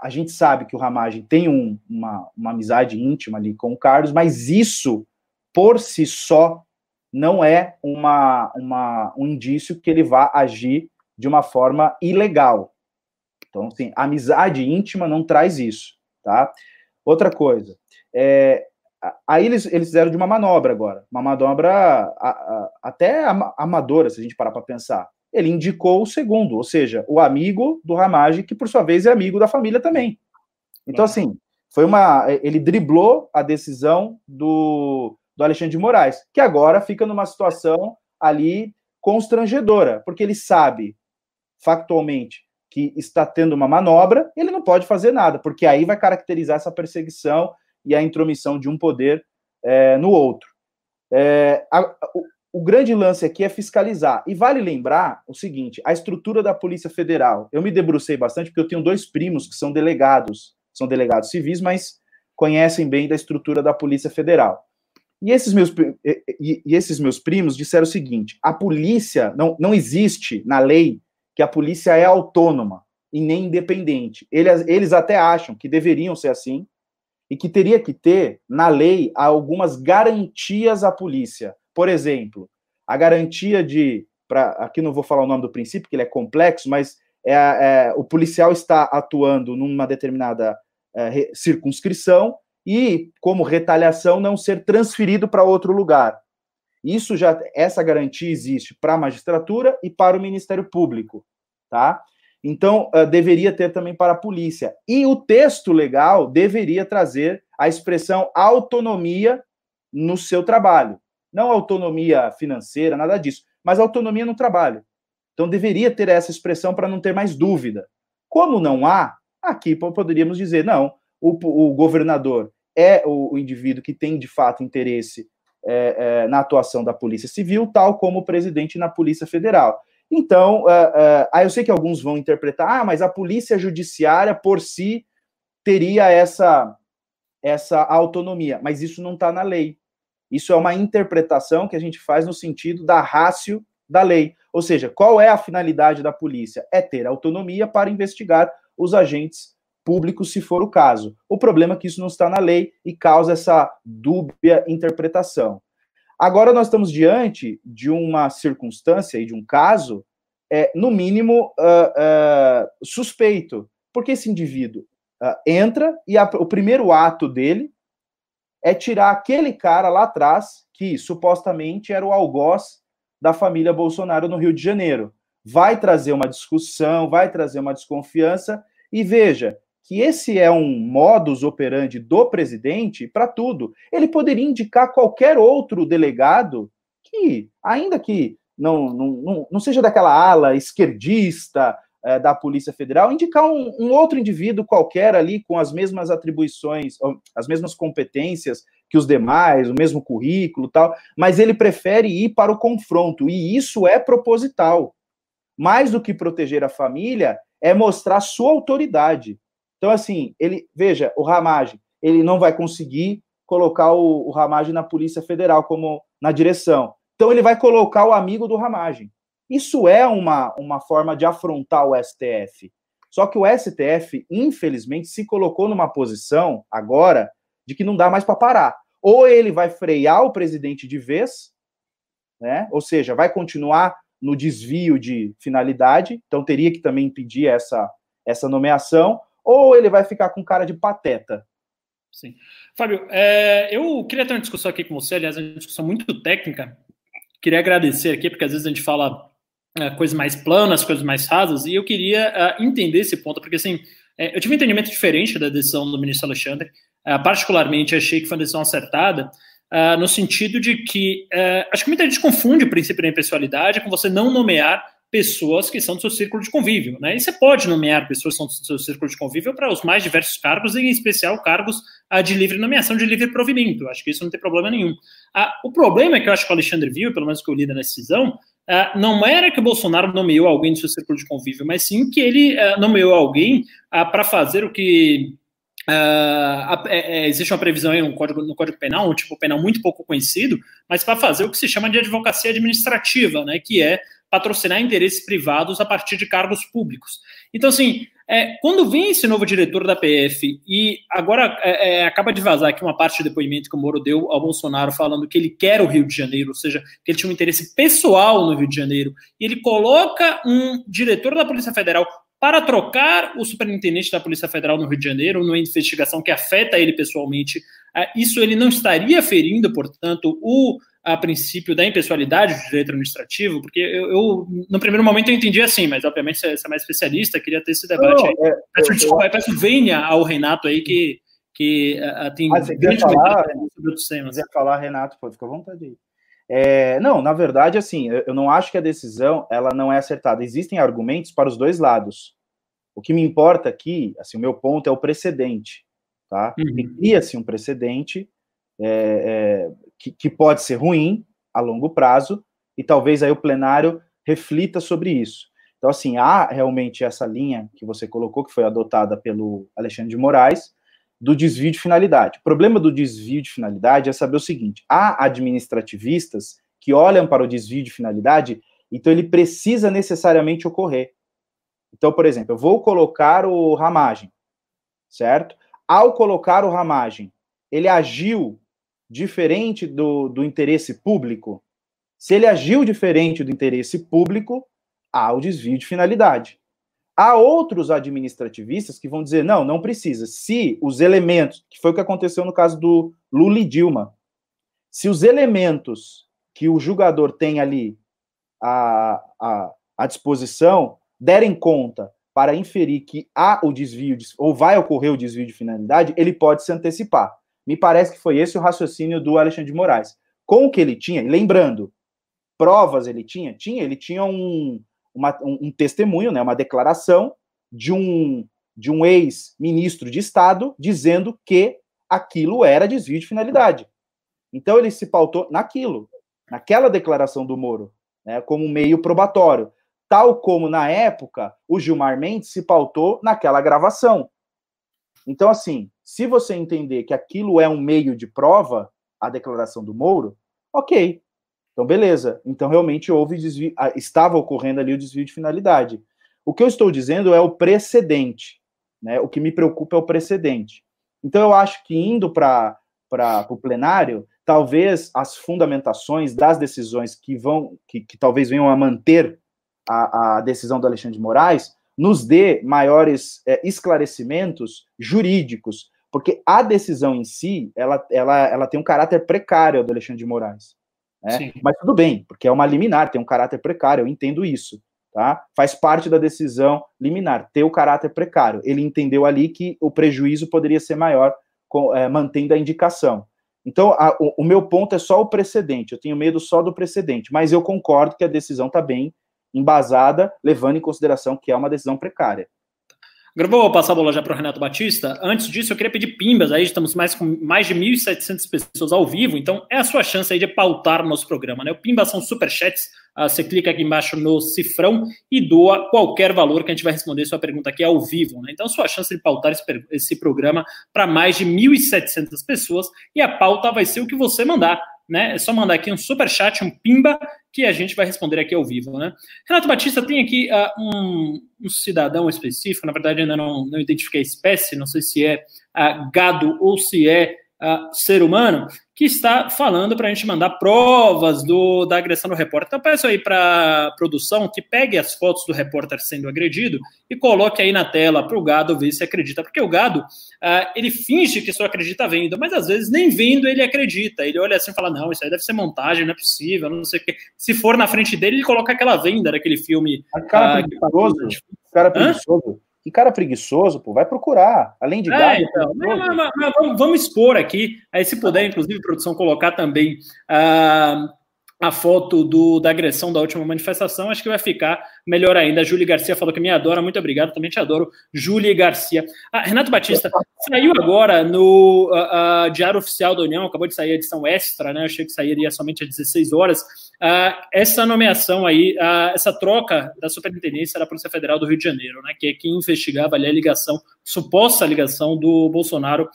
a gente sabe que o Ramagem tem um, uma, uma amizade íntima ali com o Carlos, mas isso, por si só, não é uma, uma, um indício que ele vá agir de uma forma ilegal. Então, assim, amizade íntima não traz isso, tá? Outra coisa, é, aí eles, eles fizeram de uma manobra agora, uma manobra a, a, até amadora, se a gente parar para pensar ele indicou o segundo, ou seja, o amigo do Ramage, que por sua vez é amigo da família também. Então, assim, foi uma. Ele driblou a decisão do, do Alexandre de Moraes, que agora fica numa situação ali constrangedora, porque ele sabe, factualmente, que está tendo uma manobra, ele não pode fazer nada, porque aí vai caracterizar essa perseguição e a intromissão de um poder é, no outro. É, a, o grande lance aqui é fiscalizar. E vale lembrar o seguinte: a estrutura da Polícia Federal. Eu me debrucei bastante porque eu tenho dois primos que são delegados, são delegados civis, mas conhecem bem da estrutura da Polícia Federal. E esses meus, e, e esses meus primos disseram o seguinte: a polícia não, não existe na lei que a polícia é autônoma e nem independente. Eles, eles até acham que deveriam ser assim e que teria que ter na lei algumas garantias à polícia por exemplo, a garantia de. Pra, aqui não vou falar o nome do princípio, que ele é complexo, mas é, é o policial está atuando numa determinada é, circunscrição e, como retaliação, não ser transferido para outro lugar. Isso já, essa garantia existe para a magistratura e para o Ministério Público, tá? Então, uh, deveria ter também para a polícia. E o texto legal deveria trazer a expressão autonomia no seu trabalho. Não autonomia financeira, nada disso, mas autonomia no trabalho. Então deveria ter essa expressão para não ter mais dúvida. Como não há, aqui poderíamos dizer, não, o, o governador é o, o, indivíduo que tem de fato interesse é, é, na atuação da Polícia Civil, tal como o presidente na Polícia Federal. Então, uh, uh, eu sei que alguns vão interpretar, ah, mas a Polícia Judiciária por si teria essa, essa autonomia, mas isso não está na lei. Isso é uma interpretação que a gente faz no sentido da rácio da lei. Ou seja, qual é a finalidade da polícia? É ter autonomia para investigar os agentes públicos, se for o caso. O problema é que isso não está na lei e causa essa dúbia interpretação. Agora nós estamos diante de uma circunstância e de um caso, é, no mínimo, uh, uh, suspeito, porque esse indivíduo uh, entra e a, o primeiro ato dele é tirar aquele cara lá atrás, que supostamente era o algoz da família Bolsonaro no Rio de Janeiro. Vai trazer uma discussão, vai trazer uma desconfiança, e veja que esse é um modus operandi do presidente para tudo. Ele poderia indicar qualquer outro delegado que, ainda que não, não, não seja daquela ala esquerdista, é, da Polícia Federal, indicar um, um, outro indivíduo qualquer ali com as mesmas atribuições, as mesmas competências que os demais, o mesmo currículo tal, mas ele prefere ir para o confronto, e isso é proposital. Mais do que proteger a família, é mostrar sua autoridade. Então, assim, ele, veja, o Ramage, ele não vai conseguir colocar o, o Ramage na Polícia Federal como na direção. Então, ele vai colocar o amigo do Ramage. Isso é uma, uma forma de afrontar o STF. Só que o STF, infelizmente, se colocou numa posição agora de que não dá mais para parar. Ou ele vai frear o presidente de vez, né? ou seja, vai continuar no desvio de finalidade, então teria que também impedir essa, essa nomeação, ou ele vai ficar com cara de pateta. Sim. Fábio, é, eu queria ter uma discussão aqui com você, aliás, uma discussão muito técnica. Queria agradecer aqui, porque às vezes a gente fala é, coisas mais planas, coisas mais rasas, e eu queria uh, entender esse ponto, porque assim, é, eu tive um entendimento diferente da decisão do ministro Alexandre, particularmente achei que foi uma decisão acertada, no sentido de que acho que muita gente confunde o princípio da impessoalidade com você não nomear pessoas que são do seu círculo de convívio, né? E você pode nomear pessoas que são do seu círculo de convívio para os mais diversos cargos, em especial cargos de livre nomeação, de livre provimento. Acho que isso não tem problema nenhum. Ah, o problema é que eu acho que o Alexandre viu, pelo menos que eu li na decisão, ah, não era que o Bolsonaro nomeou alguém do seu círculo de convívio, mas sim que ele ah, nomeou alguém ah, para fazer o que Uh, é, existe uma previsão aí no código, no código Penal, um tipo penal muito pouco conhecido, mas para fazer o que se chama de advocacia administrativa, né, que é patrocinar interesses privados a partir de cargos públicos. Então, assim, é, quando vem esse novo diretor da PF e agora é, é, acaba de vazar aqui uma parte do depoimento que o Moro deu ao Bolsonaro falando que ele quer o Rio de Janeiro, ou seja, que ele tinha um interesse pessoal no Rio de Janeiro, e ele coloca um diretor da Polícia Federal para trocar o superintendente da Polícia Federal no Rio de Janeiro, numa investigação que afeta ele pessoalmente. É, isso ele não estaria ferindo, portanto, o a princípio da impessoalidade do direito administrativo, porque eu, eu, no primeiro momento eu entendi assim, mas obviamente você, é mais especialista, queria ter esse debate não, aí. É, peço, eu, desculpa, eu, peço venha ao Renato aí que, que uh, tem ah, grande falar, sobre outros temas. Se quiser falar, Renato, pode ficar à vontade aí. É, não, na verdade, assim, eu, eu não acho que a decisão ela não é acertada. Existem argumentos para os dois lados. O que me importa aqui, assim, o meu ponto é o precedente, tá? Uhum. Cria-se um precedente é, é, que, que pode ser ruim a longo prazo, e talvez aí o plenário reflita sobre isso. Então, assim, há realmente essa linha que você colocou, que foi adotada pelo Alexandre de Moraes, do desvio de finalidade. O problema do desvio de finalidade é saber o seguinte: há administrativistas que olham para o desvio de finalidade, então ele precisa necessariamente ocorrer. Então, por exemplo, eu vou colocar o ramagem, certo? Ao colocar o ramagem, ele agiu diferente do, do interesse público, se ele agiu diferente do interesse público, há o desvio de finalidade. Há outros administrativistas que vão dizer: não, não precisa. Se os elementos, que foi o que aconteceu no caso do Lula e Dilma, se os elementos que o julgador tem ali à, à, à disposição derem conta para inferir que há o desvio, de, ou vai ocorrer o desvio de finalidade, ele pode se antecipar. Me parece que foi esse o raciocínio do Alexandre de Moraes. Com o que ele tinha, lembrando, provas ele tinha? Tinha, ele tinha um, uma, um, um testemunho, né, uma declaração de um, de um ex-ministro de Estado dizendo que aquilo era desvio de finalidade. Então ele se pautou naquilo, naquela declaração do Moro, né, como meio probatório. Tal como na época o Gilmar Mendes se pautou naquela gravação. Então, assim, se você entender que aquilo é um meio de prova, a declaração do Moro, ok. Então, beleza. Então, realmente houve desvio, estava ocorrendo ali o desvio de finalidade. O que eu estou dizendo é o precedente. Né? O que me preocupa é o precedente. Então, eu acho que indo para o plenário, talvez as fundamentações das decisões que vão, que, que talvez venham a manter a, a decisão do Alexandre de Moraes, nos dê maiores é, esclarecimentos jurídicos, porque a decisão em si, ela, ela, ela tem um caráter precário do Alexandre de Moraes. Né? Mas tudo bem, porque é uma liminar, tem um caráter precário, eu entendo isso. Tá? Faz parte da decisão liminar, ter o caráter precário. Ele entendeu ali que o prejuízo poderia ser maior com, é, mantendo a indicação. Então, a, o, o, meu ponto é só o precedente, eu tenho medo só do precedente, mas eu concordo que a decisão está bem embasada, levando em consideração que é uma decisão precária. Agora vou passar a bola já para o Renato Batista. Antes disso, eu queria pedir pimbas. Aí estamos mais com mais de 1.700 pessoas ao vivo, então é a sua chance aí de pautar o nosso programa. Né? O Pimba são superchats. Uh, você clica aqui embaixo no cifrão e doa qualquer valor que a gente vai responder sua pergunta aqui ao vivo. Né? Então, sua chance de pautar esse, esse programa para mais de 1.700 pessoas e a pauta vai ser o que você mandar né? É só mandar aqui um super chat, um pimba, que a gente vai responder aqui ao vivo, né? Renato Batista tem aqui uh, um, um, cidadão específico, na verdade ainda não, não identifiquei a espécie, não sei se é uh, gado ou se é uh, ser humano, que está falando para a gente mandar provas do, da agressão do repórter. Então, peço aí para a produção que pegue as fotos do repórter sendo agredido e coloque aí na tela para o gado ver se acredita. Porque o gado, uh, ele finge que só acredita vendo, mas às vezes nem vendo ele acredita. Ele olha assim e fala: não, isso aí deve ser montagem, não é possível, não sei o quê. Se for na frente dele, ele coloca aquela venda daquele filme. A cara uh, preguiçoso. Cara preguiçoso. Que cara preguiçoso, pô, vai procurar. Além de é, então, mas, mas, mas, vamos, vamos, expor aqui, aí se puder, inclusive, produção, colocar também uh, a foto do, da agressão da última manifestação, acho que vai ficar melhor ainda. A Júlia Garcia falou que me adora, muito obrigado, também te adoro, Júlia Garcia. Ah, Renato Batista, saiu agora no uh, uh, Diário Oficial da União, acabou de sair a edição extra, né? Achei que sairia somente às 16 horas. Uh, essa nomeação aí, essa troca da superintendência da Polícia Federal do Rio de Janeiro, né? Que é quem investigava ali a ligação, suposta ligação do Bolsonaro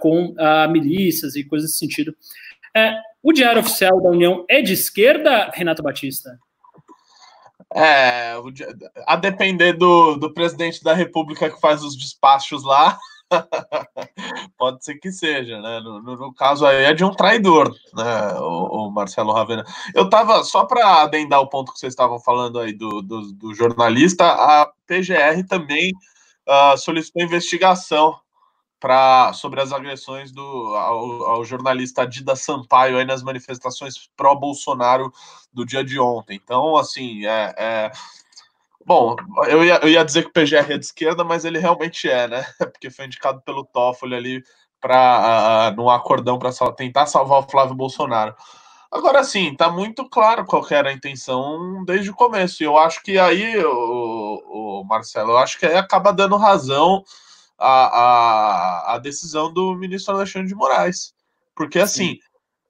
com milícias e coisas desse sentido. É, o Diário Oficial da União é de esquerda, Renato Batista? É, a depender do, do presidente da República que faz os despachos lá, pode ser que seja, né? No, no, no, caso aí é de um traidor, né? O, o Marcelo Ravena. Eu tava, só para adendar o ponto que vocês estavam falando aí do, do, do jornalista, a PGR também uh, solicitou investigação pra, sobre as agressões do, ao, ao, jornalista Dida Sampaio aí nas manifestações pró-Bolsonaro do dia de ontem. Então, assim, é, é... Bom, eu ia, eu ia dizer que o PGR é de esquerda, mas ele realmente é, né? Porque foi indicado pelo Toffoli ali para uh, no acordão para tentar salvar o Flávio Bolsonaro. Agora sim, tá muito claro qual era a intenção desde o começo. E eu acho que aí, o, o Marcelo, eu acho que aí acaba dando razão a, a, a decisão do ministro Alexandre de Moraes. Porque, assim,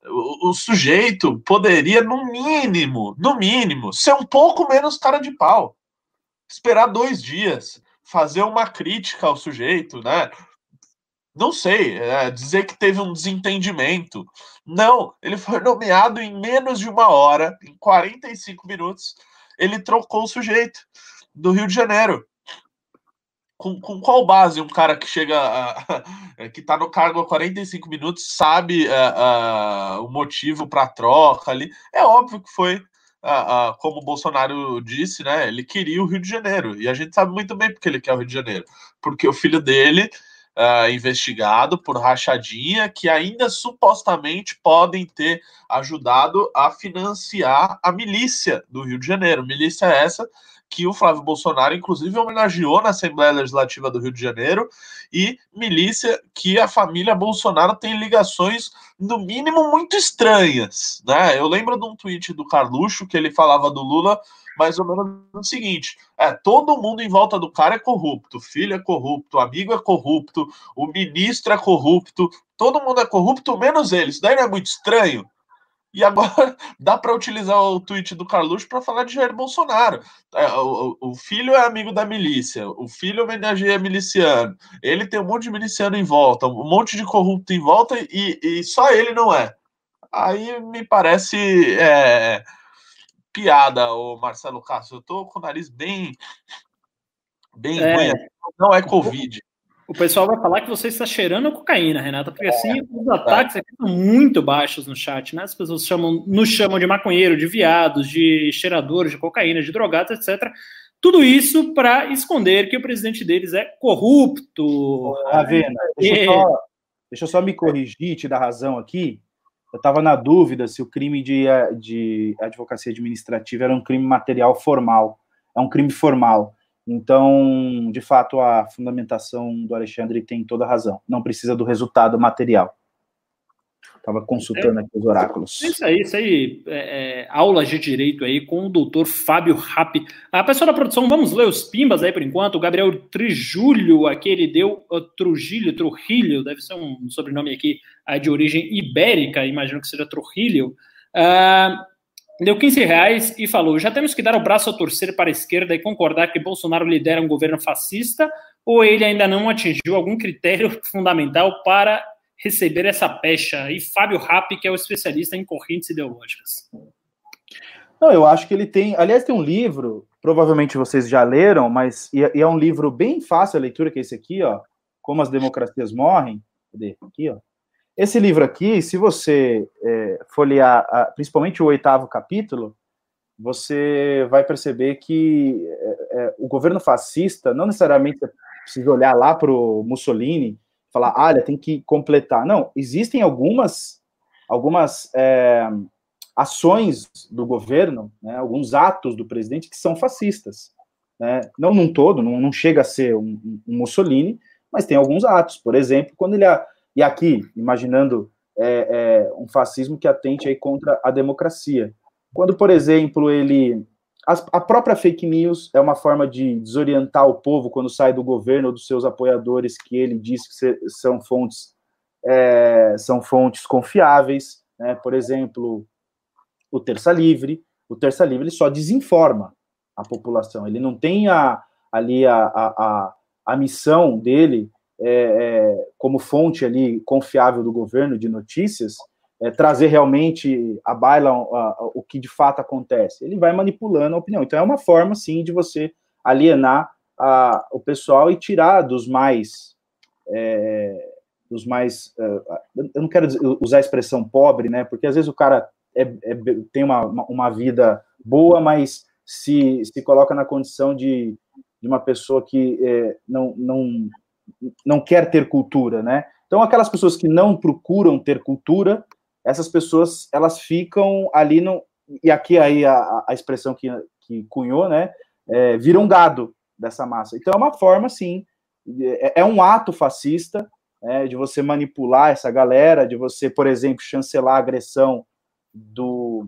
o, o, sujeito poderia, no mínimo, no mínimo, ser um pouco menos cara de pau. Esperar dois dias, fazer uma crítica ao sujeito, né? Não sei, é, dizer que teve um desentendimento. Não, ele foi nomeado em menos de uma hora, em 45 minutos, ele trocou o sujeito do Rio de Janeiro com, com qual base um cara que chega, uh, que está no cargo há 45 minutos, sabe uh, uh, o motivo para a troca ali? É óbvio que foi, como o Bolsonaro disse, né? Ele queria o Rio de Janeiro, e a gente sabe muito bem porque ele quer o Rio de Janeiro, porque o filho dele. investigado por rachadinha que ainda supostamente podem ter ajudado a financiar a milícia do Rio de Janeiro. Milícia essa que o Flávio Bolsonaro, inclusive, homenageou na Assembleia Legislativa do Rio de Janeiro, e milícia que a família Bolsonaro tem ligações, no mínimo, muito estranhas. Né? Eu lembro de um tweet do Carluxo que ele falava do Lula mais ou menos o seguinte: é, todo mundo em volta do cara é corrupto, filho é corrupto, amigo é corrupto, o ministro é corrupto, todo mundo é corrupto, menos ele. Isso daí não é muito estranho? E agora dá para utilizar o tweet do Carluxo para falar de Jair Bolsonaro. É, o, o, filho é amigo da milícia, o filho homenageia miliciano, ele tem um monte de miliciano em volta, um monte de corrupto em volta e, e só ele não é. Aí me parece é, piada, o Marcelo Castro. Eu tô com o nariz bem, bem é. ruim. Não é Covid. O pessoal vai falar que você está cheirando a cocaína, Renata, porque assim os ataques aqui são muito baixos no chat, né? As pessoas chamam, nos chamam de maconheiro, de viados, de cheiradores de cocaína, de drogados, etc. Tudo isso para esconder que o presidente deles é corrupto. Ravena, deixa, eu só, deixa eu só me corrigir, te dar razão aqui. Eu estava na dúvida se o crime de, de advocacia administrativa era um crime material formal. É um crime formal. Então, de fato, a fundamentação do Alexandre tem toda razão. Não precisa do resultado material. Estava consultando é, aqui os oráculos. Isso aí, isso aí. É, é, aulas de direito aí com o doutor Fábio Rapp. A pessoa da produção, vamos ler os pimbas aí por enquanto. O Gabriel Trijúlio aqui, ele deu uh, Trujillo, deve ser um sobrenome aqui uh, de origem ibérica, imagino que seja Trujillo. Uh, deu 15 reais e falou: já temos que dar o braço a torcer para a esquerda e concordar que Bolsonaro lidera um governo fascista, ou ele ainda não atingiu algum critério fundamental para receber essa pecha? E Fábio Rapp, que é o especialista em correntes ideológicas. Não, eu acho que ele tem. Aliás, tem um livro, provavelmente vocês já leram, mas e é um livro bem fácil a leitura, que é esse aqui, ó. Como as democracias morrem. Cadê? Aqui, ó. Esse livro aqui, se você é, folhear a, principalmente o oitavo capítulo, você vai perceber que é, é, o governo fascista não necessariamente precisa olhar lá para o Mussolini falar, ah, olha, tem que completar. Não, existem algumas, algumas é, ações do governo, né, alguns atos do presidente que são fascistas. Né? Não num todo, não, não chega a ser um, um Mussolini, mas tem alguns atos. Por exemplo, quando ele e aqui, imaginando é, é, um fascismo que atente aí contra a democracia. Quando, por exemplo, ele. A, a própria fake news é uma forma de desorientar o povo quando sai do governo ou dos seus apoiadores, que ele diz que são fontes é, são fontes confiáveis. Né? Por exemplo, o Terça Livre. O Terça Livre ele só desinforma a população. Ele não tem a, ali a, a, a missão dele é, é, como fonte ali confiável do governo de notícias, é, trazer realmente a baila a, a, o que de fato acontece. Ele vai manipulando a opinião. Então é uma forma, sim, de você alienar a, o pessoal e tirar dos mais é, dos mais eu não quero usar a expressão pobre, né? Porque às vezes o cara é, é, tem uma, uma vida boa, mas se, se coloca na condição de, de uma pessoa que é, não, não, não quer ter cultura, né? Então, aquelas pessoas que não procuram ter cultura, essas pessoas, elas ficam ali no... E aqui aí a, a expressão que, que cunhou, né? É, viram gado dessa massa. Então, é uma forma, sim, é, é um ato fascista, é, de você manipular essa galera, de você, por exemplo, chancelar a agressão do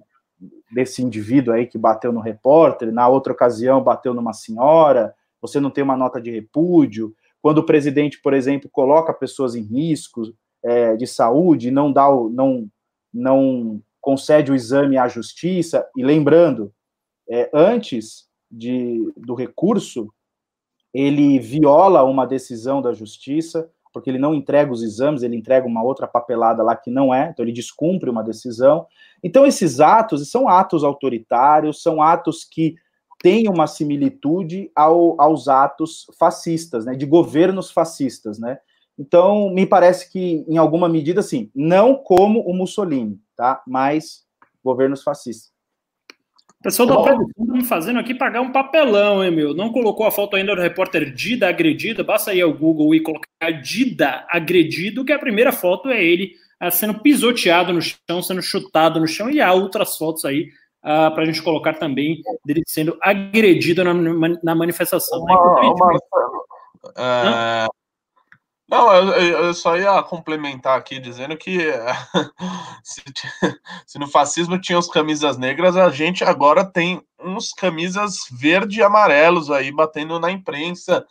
desse indivíduo aí que bateu no repórter, na outra ocasião bateu numa senhora, você não tem uma nota de repúdio, quando o presidente, por exemplo, coloca pessoas em risco é, de saúde, não dá o, não, não concede o exame à justiça, e lembrando, é, antes de, do recurso, ele viola uma decisão da justiça, porque ele não entrega os exames, ele entrega uma outra papelada lá que não é, então ele descumpre uma decisão. Então, esses atos são atos autoritários, são atos que têm uma similitude ao, aos atos fascistas, né, de governos fascistas, né? Então, me parece que, em alguma medida, sim, não como o Mussolini, tá? Mas governos fascistas. O pessoal da produção tá me fazendo aqui pagar um papelão, hein, meu? Não colocou a foto ainda do repórter Dida agredido. Basta ir ao Google e colocar Dida agredido, que a primeira foto é ele uh, sendo pisoteado no chão, sendo chutado no chão, e há outras fotos aí ah, para a gente colocar também dele sendo agredido na, na manifestação. Uma, né? uma, não, eu, eu, só ia complementar aqui dizendo que se, se, no fascismo tinha os camisas negras, a gente agora tem uns camisas verde e amarelos aí batendo na imprensa.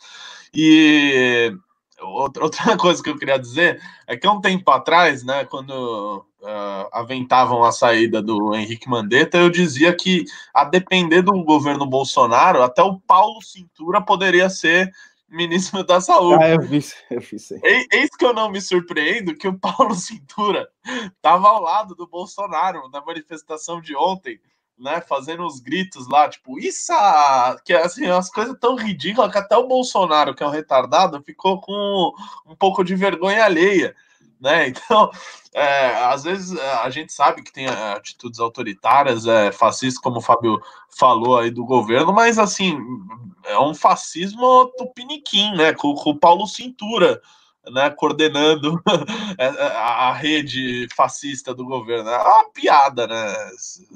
E outra, coisa que eu queria dizer é que um tempo atrás, né, quando uh, aventavam a saída do Henrique Mandetta, eu dizia que, a depender do governo Bolsonaro, até o Paulo Cintura poderia ser ministro da Saúde. Ah, eu vi, eu vi sim. Eis que eu não me surpreendo que o Paulo Cintura estava ao lado do Bolsonaro na manifestação de ontem, né, fazendo os gritos lá, tipo, isso, que assim, as coisas tão ridículas que até o Bolsonaro, que é um retardado, ficou com um pouco de vergonha alheia né? Então, é, às vezes é, a gente sabe que tem é, atitudes autoritárias, é, fascistas, como o Fábio falou aí do governo, mas assim, é um fascismo tupiniquim, né? Com, com o Paulo Cintura, né? Coordenando é, a, a rede fascista do governo. É uma piada, né?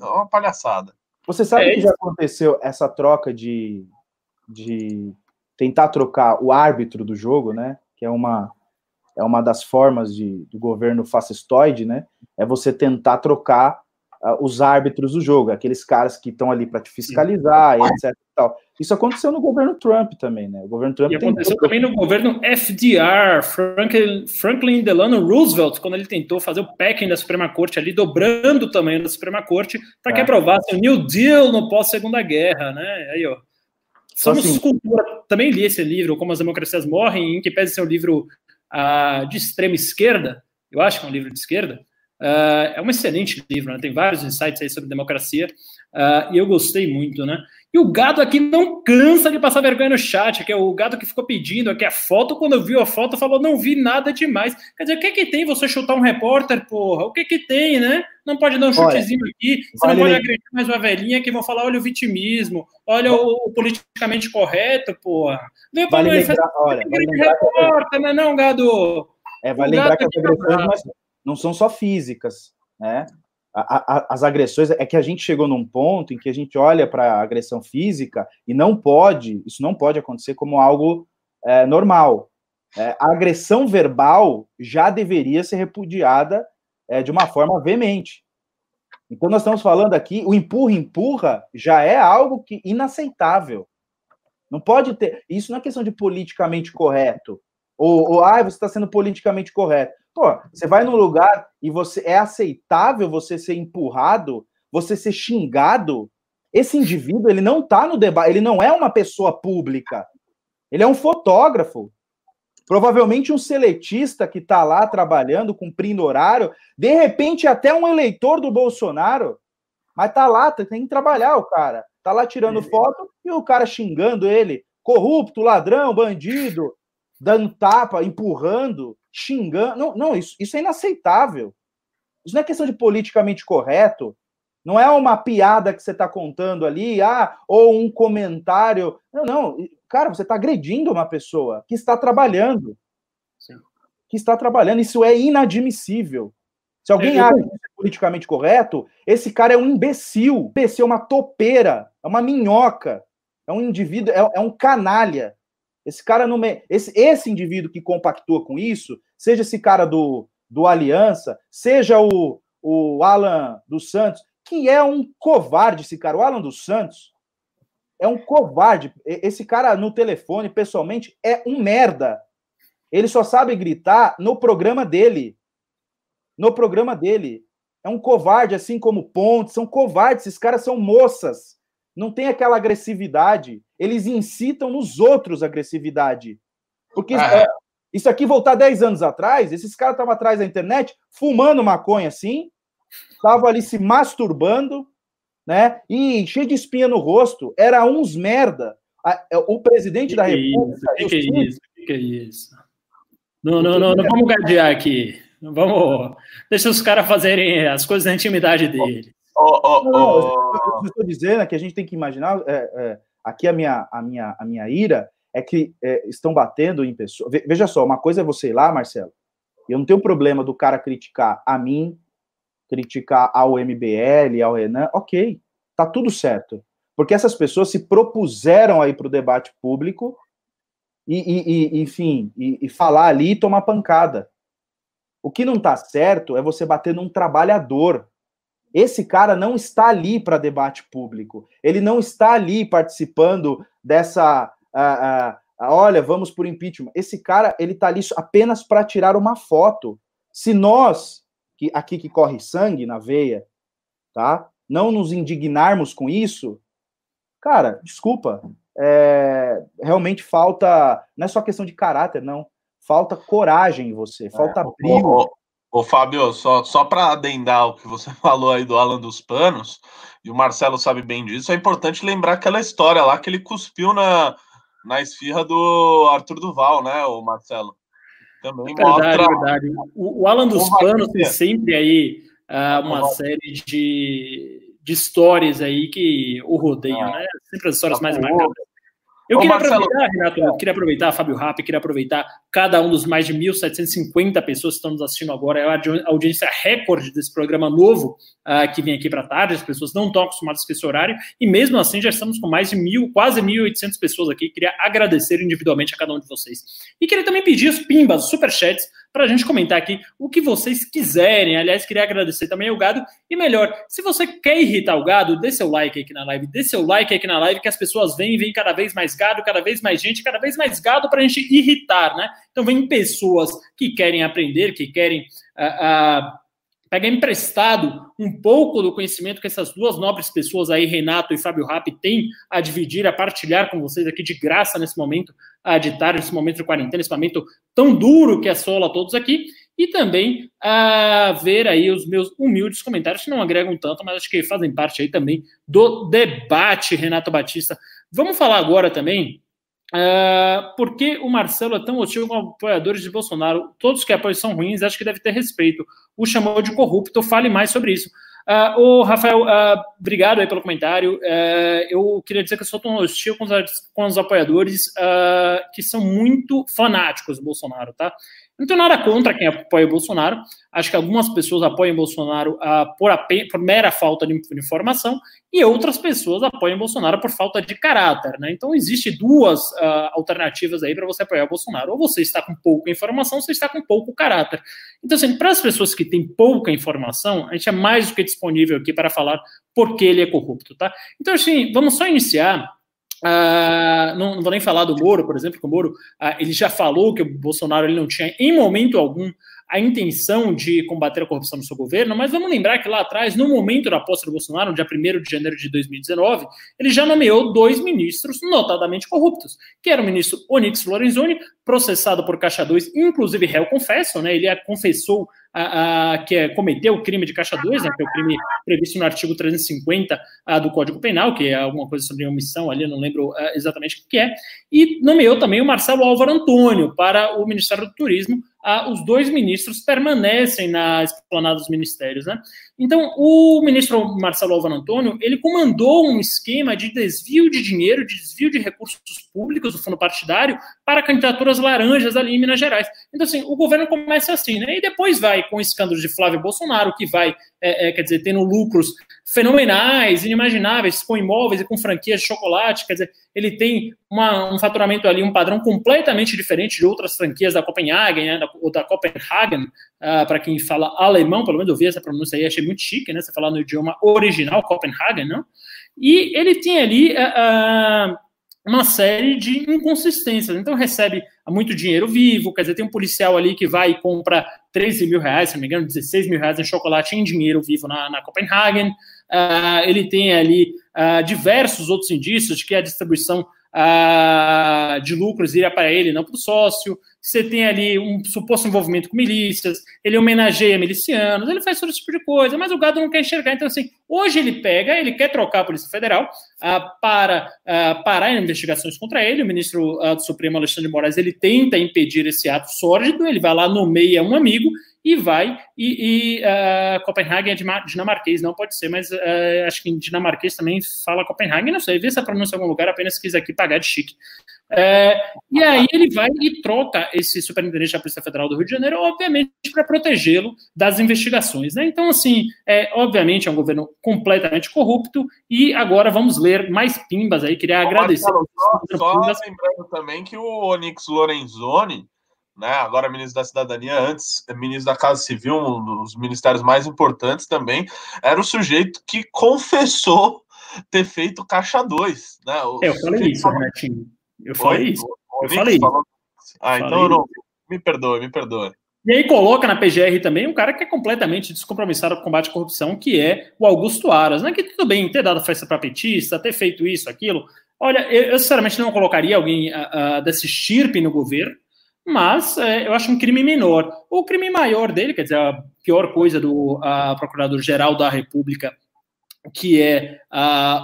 É uma palhaçada. Você sabe é que já aconteceu essa troca de, de tentar trocar o árbitro do jogo, né? Que é uma é uma das formas de, do governo fascistoide, né? É você tentar trocar uh, os árbitros do jogo, aqueles caras que estão ali para te fiscalizar, etc. Tal. Isso aconteceu no governo Trump também, né? O governo Trump e aconteceu também no governo FDR, Franklin, Franklin Delano Roosevelt, quando ele tentou fazer o packing da Suprema Corte ali, dobrando o tamanho da Suprema Corte, para que é. aprovasse o New Deal no pós-segunda guerra, né? Aí, ó. Somos assim, cultura. Também li esse livro, Como as Democracias Morrem, em que pese ser um livro uh, de extrema esquerda, eu acho que é um livro de esquerda, uh, é um excelente livro, né? tem vários insights aí sobre democracia, uh, e eu gostei muito, né? E o gado aqui não cansa de passar vergonha no chat, que é o gado que ficou pedindo aqui a foto, quando viu a foto, falou, não vi nada demais. Quer dizer, o que que tem você chutar um repórter, porra? O que que tem, né? Não pode dar um chutezinho olha, aqui, você não pode agredir mais uma velhinha que vão falar, olha o vitimismo, olha o, o politicamente correto, porra. Vem pra vale lembrar, olha, vale lembrar repórter, não é não, gado? É, vai lembrar que as agressões não são só físicas, né? A, a, as agressões é que a gente chegou num ponto em que a gente olha para a agressão física e não pode, isso não pode acontecer como algo é, normal. É, a agressão verbal já deveria ser repudiada é, de uma forma veemente. Então, nós estamos falando aqui, o empurra-empurra já é algo que inaceitável. Não pode ter. Isso não é questão de politicamente correto. Ou, ou ah, você está sendo politicamente correto. Pô, você vai num lugar e você é aceitável você ser empurrado, você ser xingado. Esse indivíduo, ele não está no debate, ele não é uma pessoa pública. Ele é um fotógrafo. Provavelmente um seletista que está lá trabalhando, cumprindo horário, de repente até um eleitor do Bolsonaro, mas tá lá, tem que trabalhar o cara. Tá lá tirando foto e o cara xingando ele, corrupto, ladrão, bandido, dando tapa, empurrando, xingando. Não, não isso, isso é inaceitável. Isso não é questão de politicamente correto. Não é uma piada que você está contando ali, ah, ou um comentário. Não, não. Cara, você está agredindo uma pessoa que está trabalhando. Sim. Que está trabalhando. Isso é inadmissível. Se alguém é, acha que é politicamente correto, esse cara é um imbecil. Imbecil é uma topeira, é uma minhoca, é um indivíduo, é, é um canalha. Esse cara não me... esse, esse indivíduo que compactua com isso, seja esse cara do, do Aliança, seja o, o Alan dos Santos, que é um covarde esse cara. O Alan dos Santos é um covarde. Esse cara no telefone, pessoalmente, é um merda. Ele só sabe gritar no programa dele. No programa dele. É um covarde, assim como Pontes, são covardes, esses caras são moças. Não tem aquela agressividade. Eles incitam nos outros agressividade. Porque ah. é, isso aqui voltar 10 anos atrás, esses caras estavam atrás da internet fumando maconha assim, estavam ali se masturbando, né? E cheio de espinha no rosto, era uns merda. É, o presidente que da que República. Que, que é isso? Que, que é isso? Não, não, não, não vamos gadear aqui. Vamos. Deixa os caras fazerem as coisas na intimidade dele. Oh, oh, oh. eu estou dizendo é que a gente tem que imaginar. É, é, aqui a minha, a, minha, a minha ira é que é, estão batendo em pessoas. Veja só, uma coisa é você ir lá, Marcelo. Eu não tenho problema do cara criticar a mim, criticar ao MBL, ao Renan, ok, tá tudo certo. Porque essas pessoas se propuseram aí para o debate público e, e, e enfim, e, e, falar ali e tomar pancada. O que não está certo é você bater num trabalhador. Esse cara não está ali para debate público. Ele não está ali participando dessa. Uh, uh, olha, vamos por impeachment. Esse cara, ele está ali apenas para tirar uma foto. Se nós, que aqui que corre sangue na veia, tá? Não nos indignarmos com isso, cara, desculpa, é, realmente falta, não é só questão de caráter, não, falta coragem em você, falta é, brilho. Ô, Fábio, só, só para adendar o que você falou aí do Alan dos Panos, e o Marcelo sabe bem disso, é importante lembrar aquela história lá que ele cuspiu na, na esfirra do Arthur Duval, né, o Marcelo? Também verdade, mostra... verdade. O, o Alan dos Panos tem sempre aí uh, uma série de, de histórias aí que o rodeiam, ah, né? Sempre as histórias mais macabras. Eu Ô, queria Marcelo, aproveitar, Renato, eu queria aproveitar, Fábio Rapp, queria aproveitar cada um dos mais de 1.750 pessoas que estão nos assistindo agora, é a audiência recorde desse programa novo uh, que vem aqui para tarde, as pessoas não estão acostumadas com esse horário, e mesmo assim já estamos com mais de mil, quase 1.800 pessoas aqui, queria agradecer individualmente a cada um de vocês. E queria também pedir os pimbas, os superchats, para a gente comentar aqui o que vocês quiserem. Aliás, queria agradecer também ao Gado. E melhor, se você quer irritar o Gado, dê seu like aqui na live, dê seu like aqui na live, que as pessoas vêm, vêm cada vez mais gado, cada vez mais gente, cada vez mais gado para a gente irritar, né? Então vem pessoas que querem aprender, que querem. Uh, uh, pegar emprestado um pouco do conhecimento que essas duas nobres pessoas aí, Renato e Fábio Rapp, têm a dividir, a partilhar com vocês aqui de graça nesse momento a tarde, nesse momento de quarentena, nesse momento tão duro que assola todos aqui, e também a ver aí os meus humildes comentários, que não agregam tanto, mas acho que fazem parte aí também do debate, Renato Batista. Vamos falar agora também Uh, por que o Marcelo é tão hostil com apoiadores de Bolsonaro? Todos que apoiam são ruins, acho que deve ter respeito. O chamou de corrupto, fale mais sobre isso. Uh, Rafael, uh, obrigado aí pelo comentário. Uh, eu queria dizer que eu sou tão hostil com os, com os apoiadores que são muito fanáticos do Bolsonaro, tá? Não tenho nada contra quem apoia o Bolsonaro. Acho que algumas pessoas apoiam o Bolsonaro uh, por, por, mera falta de informação e outras pessoas apoiam o Bolsonaro por falta de caráter. Né? Então, existe duas uh, alternativas aí para você apoiar o Bolsonaro. Ou você está com pouca informação, ou você está com pouco caráter. Então, assim, para as pessoas que têm pouca informação, a gente é mais do que disponível aqui para falar por que ele é corrupto. Tá? Então, assim, vamos só iniciar Uh, não, não, vou nem falar do Moro, por exemplo, que o Moro uh, ele já falou que o Bolsonaro ele não tinha em momento algum a intenção de combater a corrupção no seu governo, mas vamos lembrar que lá atrás, no momento da posse do Bolsonaro, no dia 1 de janeiro de 2019, ele já nomeou dois ministros notadamente corruptos, que era o ministro Onyx Lorenzoni, processado por Caixa 2, inclusive réu confesso, né, ele confessou a, a, que é, cometeu o crime de Caixa 2, né, que é o crime previsto no artigo 350 a, do Código Penal, que é alguma coisa sobre omissão ali, não lembro exatamente o que é, e nomeou também o Marcelo Álvaro Antônio para o Ministério do Turismo, ah, os dois ministros permanecem na esplanada dos ministérios, né? Então, o ministro Marcelo Álvaro Antônio, ele comandou um esquema de desvio de dinheiro, de desvio de recursos públicos do fundo partidário para candidaturas laranjas ali em Minas Gerais. Então, assim, o governo começa assim, né? E depois vai com escândalos de Flávio Bolsonaro, que vai, é, é, quer dizer, tendo lucros fenomenais, inimagináveis, com imóveis e com franquias de chocolate, quer dizer, ele tem uma, um faturamento ali, um padrão completamente diferente de outras franquias da Copenhagen, né, da, ou da Copenhagen, uh, para quem fala alemão, pelo menos eu vi essa pronúncia aí, achei muito chique, né, você falar no idioma original, Copenhagen, não? E ele tem ali uh, uma série de inconsistências, então recebe muito dinheiro vivo, quer dizer, tem um policial ali que vai e compra 13 mil reais, se não me engano, 16 mil reais em chocolate em dinheiro vivo na, na Copenhagen, Uh, ele tem ali uh, diversos outros indícios de que a distribuição uh, de lucros iria para ele, não para o sócio. Você tem ali um suposto envolvimento com milícias, ele homenageia milicianos, ele faz todo esse tipo de coisa, mas o gado não quer enxergar. Então, assim, hoje ele pega, ele quer trocar a Polícia Federal para parar investigações contra ele. O ministro do Supremo, Alexandre de Moraes, ele tenta impedir esse ato sórdido, ele vai lá, nomeia um amigo e vai. E, e uh, Copenhagen é dinamarquês, não pode ser, mas uh, acho que em dinamarquês também fala Copenhagen, não sei, vê essa pronúncia em algum lugar, apenas quis aqui pagar de chique. Uh, e aí ele vai e troca esse superintendente da Polícia Federal do Rio de Janeiro, obviamente, para protegê-lo das investigações. Né? Então, assim, é, obviamente é um governo completamente corrupto, e agora vamos ler mais pimbas aí, queria agradecer. Marcelo, só, só lembrando também que o Onyx Lorenzoni né? Agora ministro da Cidadania, antes ministro da Casa Civil, um dos ministérios mais importantes também, era o sujeito que confessou ter feito Caixa 2. Né? O eu falei isso, falou... Renatinho. Eu falei Oi, isso. Eu falei falou... Ah, falei então eu não. Me perdoe, me perdoe. E aí coloca na PGR também um cara que é completamente descompromissado com o combate à corrupção, que é o Augusto Aras. Né? Que tudo bem ter dado festa para petista, ter feito isso, aquilo. Olha, eu, eu sinceramente não colocaria alguém uh, uh, desse estirpe no governo, mas é, eu acho um crime menor. O crime maior dele, quer dizer, a pior coisa do Procurador-Geral da República que é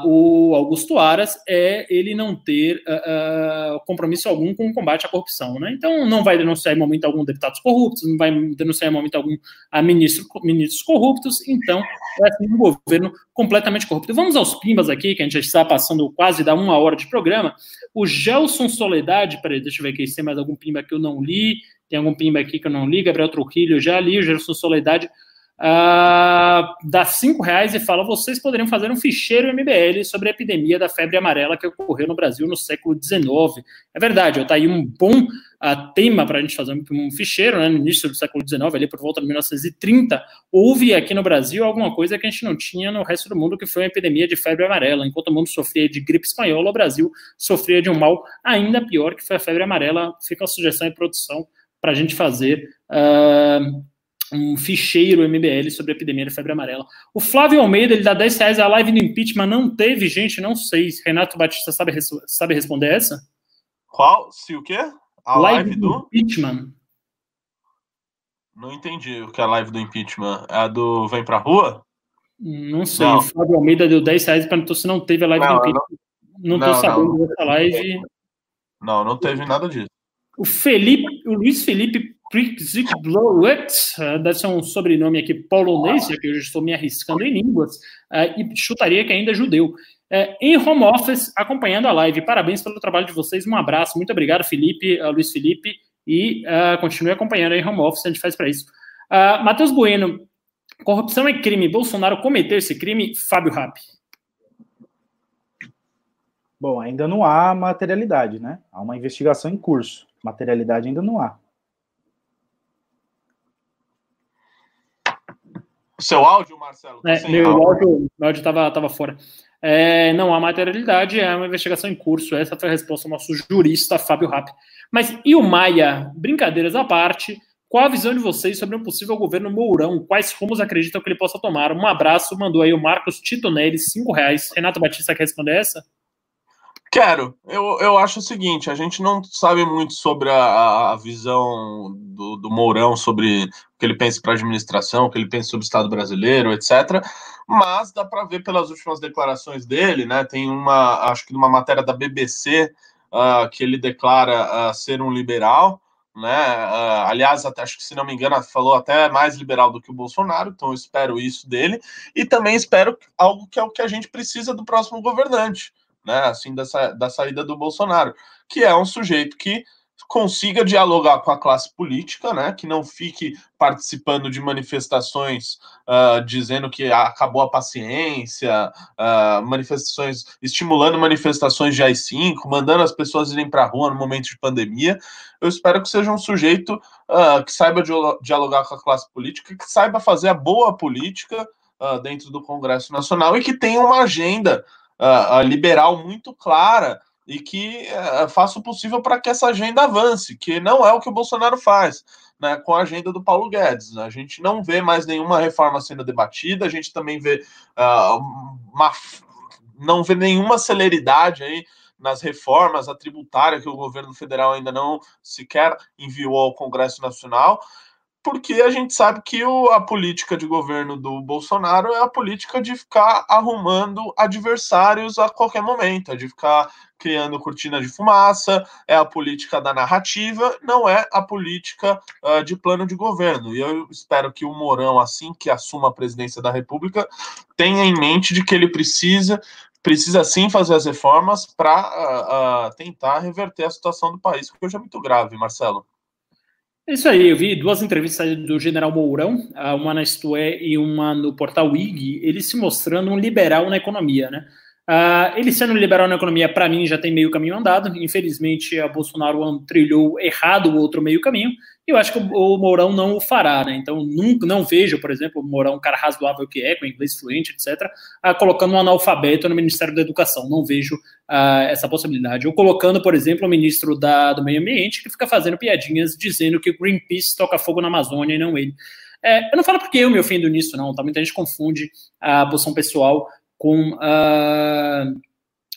o Augusto Aras, é ele não ter uh, uh, compromisso algum com o combate à corrupção. Né? Então, não vai denunciar em momento algum deputados corruptos, não vai denunciar em momento algum a ministro, ministros corruptos, então é assim, um governo completamente corrupto. Vamos aos pimbas aqui, que a gente já está passando quase da uma hora de programa. O Gelson Soledade, peraí, deixa eu ver aqui se tem mais algum pimba que eu não li, tem algum pimba aqui que eu não li, Gabriel Trujillo já li, o Gelson Soledade uh, dá cinco reais e fala: vocês poderiam fazer um ficheiro MBL sobre a epidemia da febre amarela que ocorreu no Brasil no século XIX. É verdade, está aí um bom uh, tema para a gente fazer um, um, ficheiro, né, no início do século XIX, ali por volta de 1930, houve aqui no Brasil alguma coisa que a gente não tinha no resto do mundo, que foi uma epidemia de febre amarela. Enquanto o mundo sofria de gripe espanhola, o Brasil sofria de um mal ainda pior, que foi a febre amarela. Fica a sugestão e produção para a gente fazer. Uh, um ficheiro MBL sobre a epidemia da febre amarela. O Flávio Almeida, ele dá 10 reais, a live do impeachment não teve, gente, não sei. Renato Batista sabe, sabe responder essa? Qual? Se o quê? A live, live do... do impeachment. Não entendi o que é a live do impeachment. É a do Vem Pra Rua? Não sei. Não. O Flávio Almeida deu 10 reais e perguntou se não teve a live não, do impeachment. Não, não tô sabendo dessa live. Não, não teve nada disso. O Felipe, o Luiz Felipe Prickzikblowet, uh, deve ser um sobrenome aqui polonês, já que eu já estou me arriscando em línguas, uh, e chutaria que ainda é judeu. Uh, em home office, acompanhando a live. Parabéns pelo trabalho de vocês, um abraço, muito obrigado, Felipe, Luiz Felipe, e uh, continue acompanhando aí home office, a gente faz para isso. Uh, Matheus Bueno, corrupção é crime. Bolsonaro cometeu esse crime? Fábio Rapp. Bom, ainda não há materialidade, né? Há uma investigação em curso. Materialidade ainda não há. Seu áudio, Marcelo? Tá é, meu áudio, áudio estava tava fora. É, não há materialidade, é uma investigação em curso. Essa foi a resposta do nosso jurista, Fábio Rapp. Mas e o Maia? Brincadeiras à parte, qual a visão de vocês sobre um possível governo Mourão? Quais rumos acreditam que ele possa tomar? Um abraço, mandou aí o Marcos Titonelli, cinco reais. Renato Batista quer responder essa? Quero. Eu, eu acho o seguinte: a gente não sabe muito sobre a, a visão do, do Mourão, sobre o que ele pensa para a administração, o que ele pensa sobre o Estado brasileiro, etc. Mas dá para ver pelas últimas declarações dele, né? Tem uma, acho que numa matéria da BBC, uh, ah, que ele declara uh, ser um liberal. Né? Uh, aliás, até, acho que se não me engano, falou até mais liberal do que o Bolsonaro, então eu espero isso dele, e também espero algo que é o que a gente precisa do próximo governante né, assim, dessa, da saída do Bolsonaro, que é um sujeito que consiga dialogar com a classe política, né, que não fique participando de manifestações uh, dizendo que acabou a paciência, uh, manifestações estimulando manifestações de AI-5, mandando as pessoas irem para a rua no momento de pandemia. Eu espero que seja um sujeito uh, que saiba dialogar com a classe política, que saiba fazer a boa política dentro do Congresso Nacional e que tenha uma agenda uh, liberal muito clara e que uh, faça o possível para que essa agenda avance, que não é o que o Bolsonaro faz. Né, com a agenda do Paulo Guedes. A gente não vê mais nenhuma reforma sendo debatida, a gente também vê uh, uma, não vê nenhuma celeridade aí nas reformas, a tributária que o governo federal ainda não sequer enviou ao Congresso Nacional porque a gente sabe que o, a política de governo do Bolsonaro é a política de ficar arrumando adversários a qualquer momento, é de ficar criando cortina de fumaça, é a política da narrativa, não é a política uh, de plano de governo. E eu espero que o Mourão, assim que assuma a presidência da República, tenha em mente de que ele precisa precisa sim fazer as reformas para uh, uh, tentar reverter a situação do país, que hoje é muito grave, Marcelo. É isso aí, eu vi duas entrevistas do general Mourão, uma na Isto é e uma no portal IG, ele se mostrando um liberal na economia, né? Uh, ele sendo liberal na economia, para mim, já tem meio caminho andado. Infelizmente, a Bolsonaro trilhou errado o outro meio caminho. Eu acho que o, Mourão não o fará, né? Então, nunca, não vejo, por exemplo, o Mourão, um cara razoável que é, com inglês fluente, etc., uh, colocando um analfabeto no Ministério da Educação. Não vejo uh, essa possibilidade. Ou colocando, por exemplo, o ministro da, do Meio Ambiente, que fica fazendo piadinhas dizendo que o Greenpeace toca fogo na Amazônia e não ele. É, eu não falo porque eu me ofendo nisso, não, tá? Muita gente confunde a posição pessoal com uh,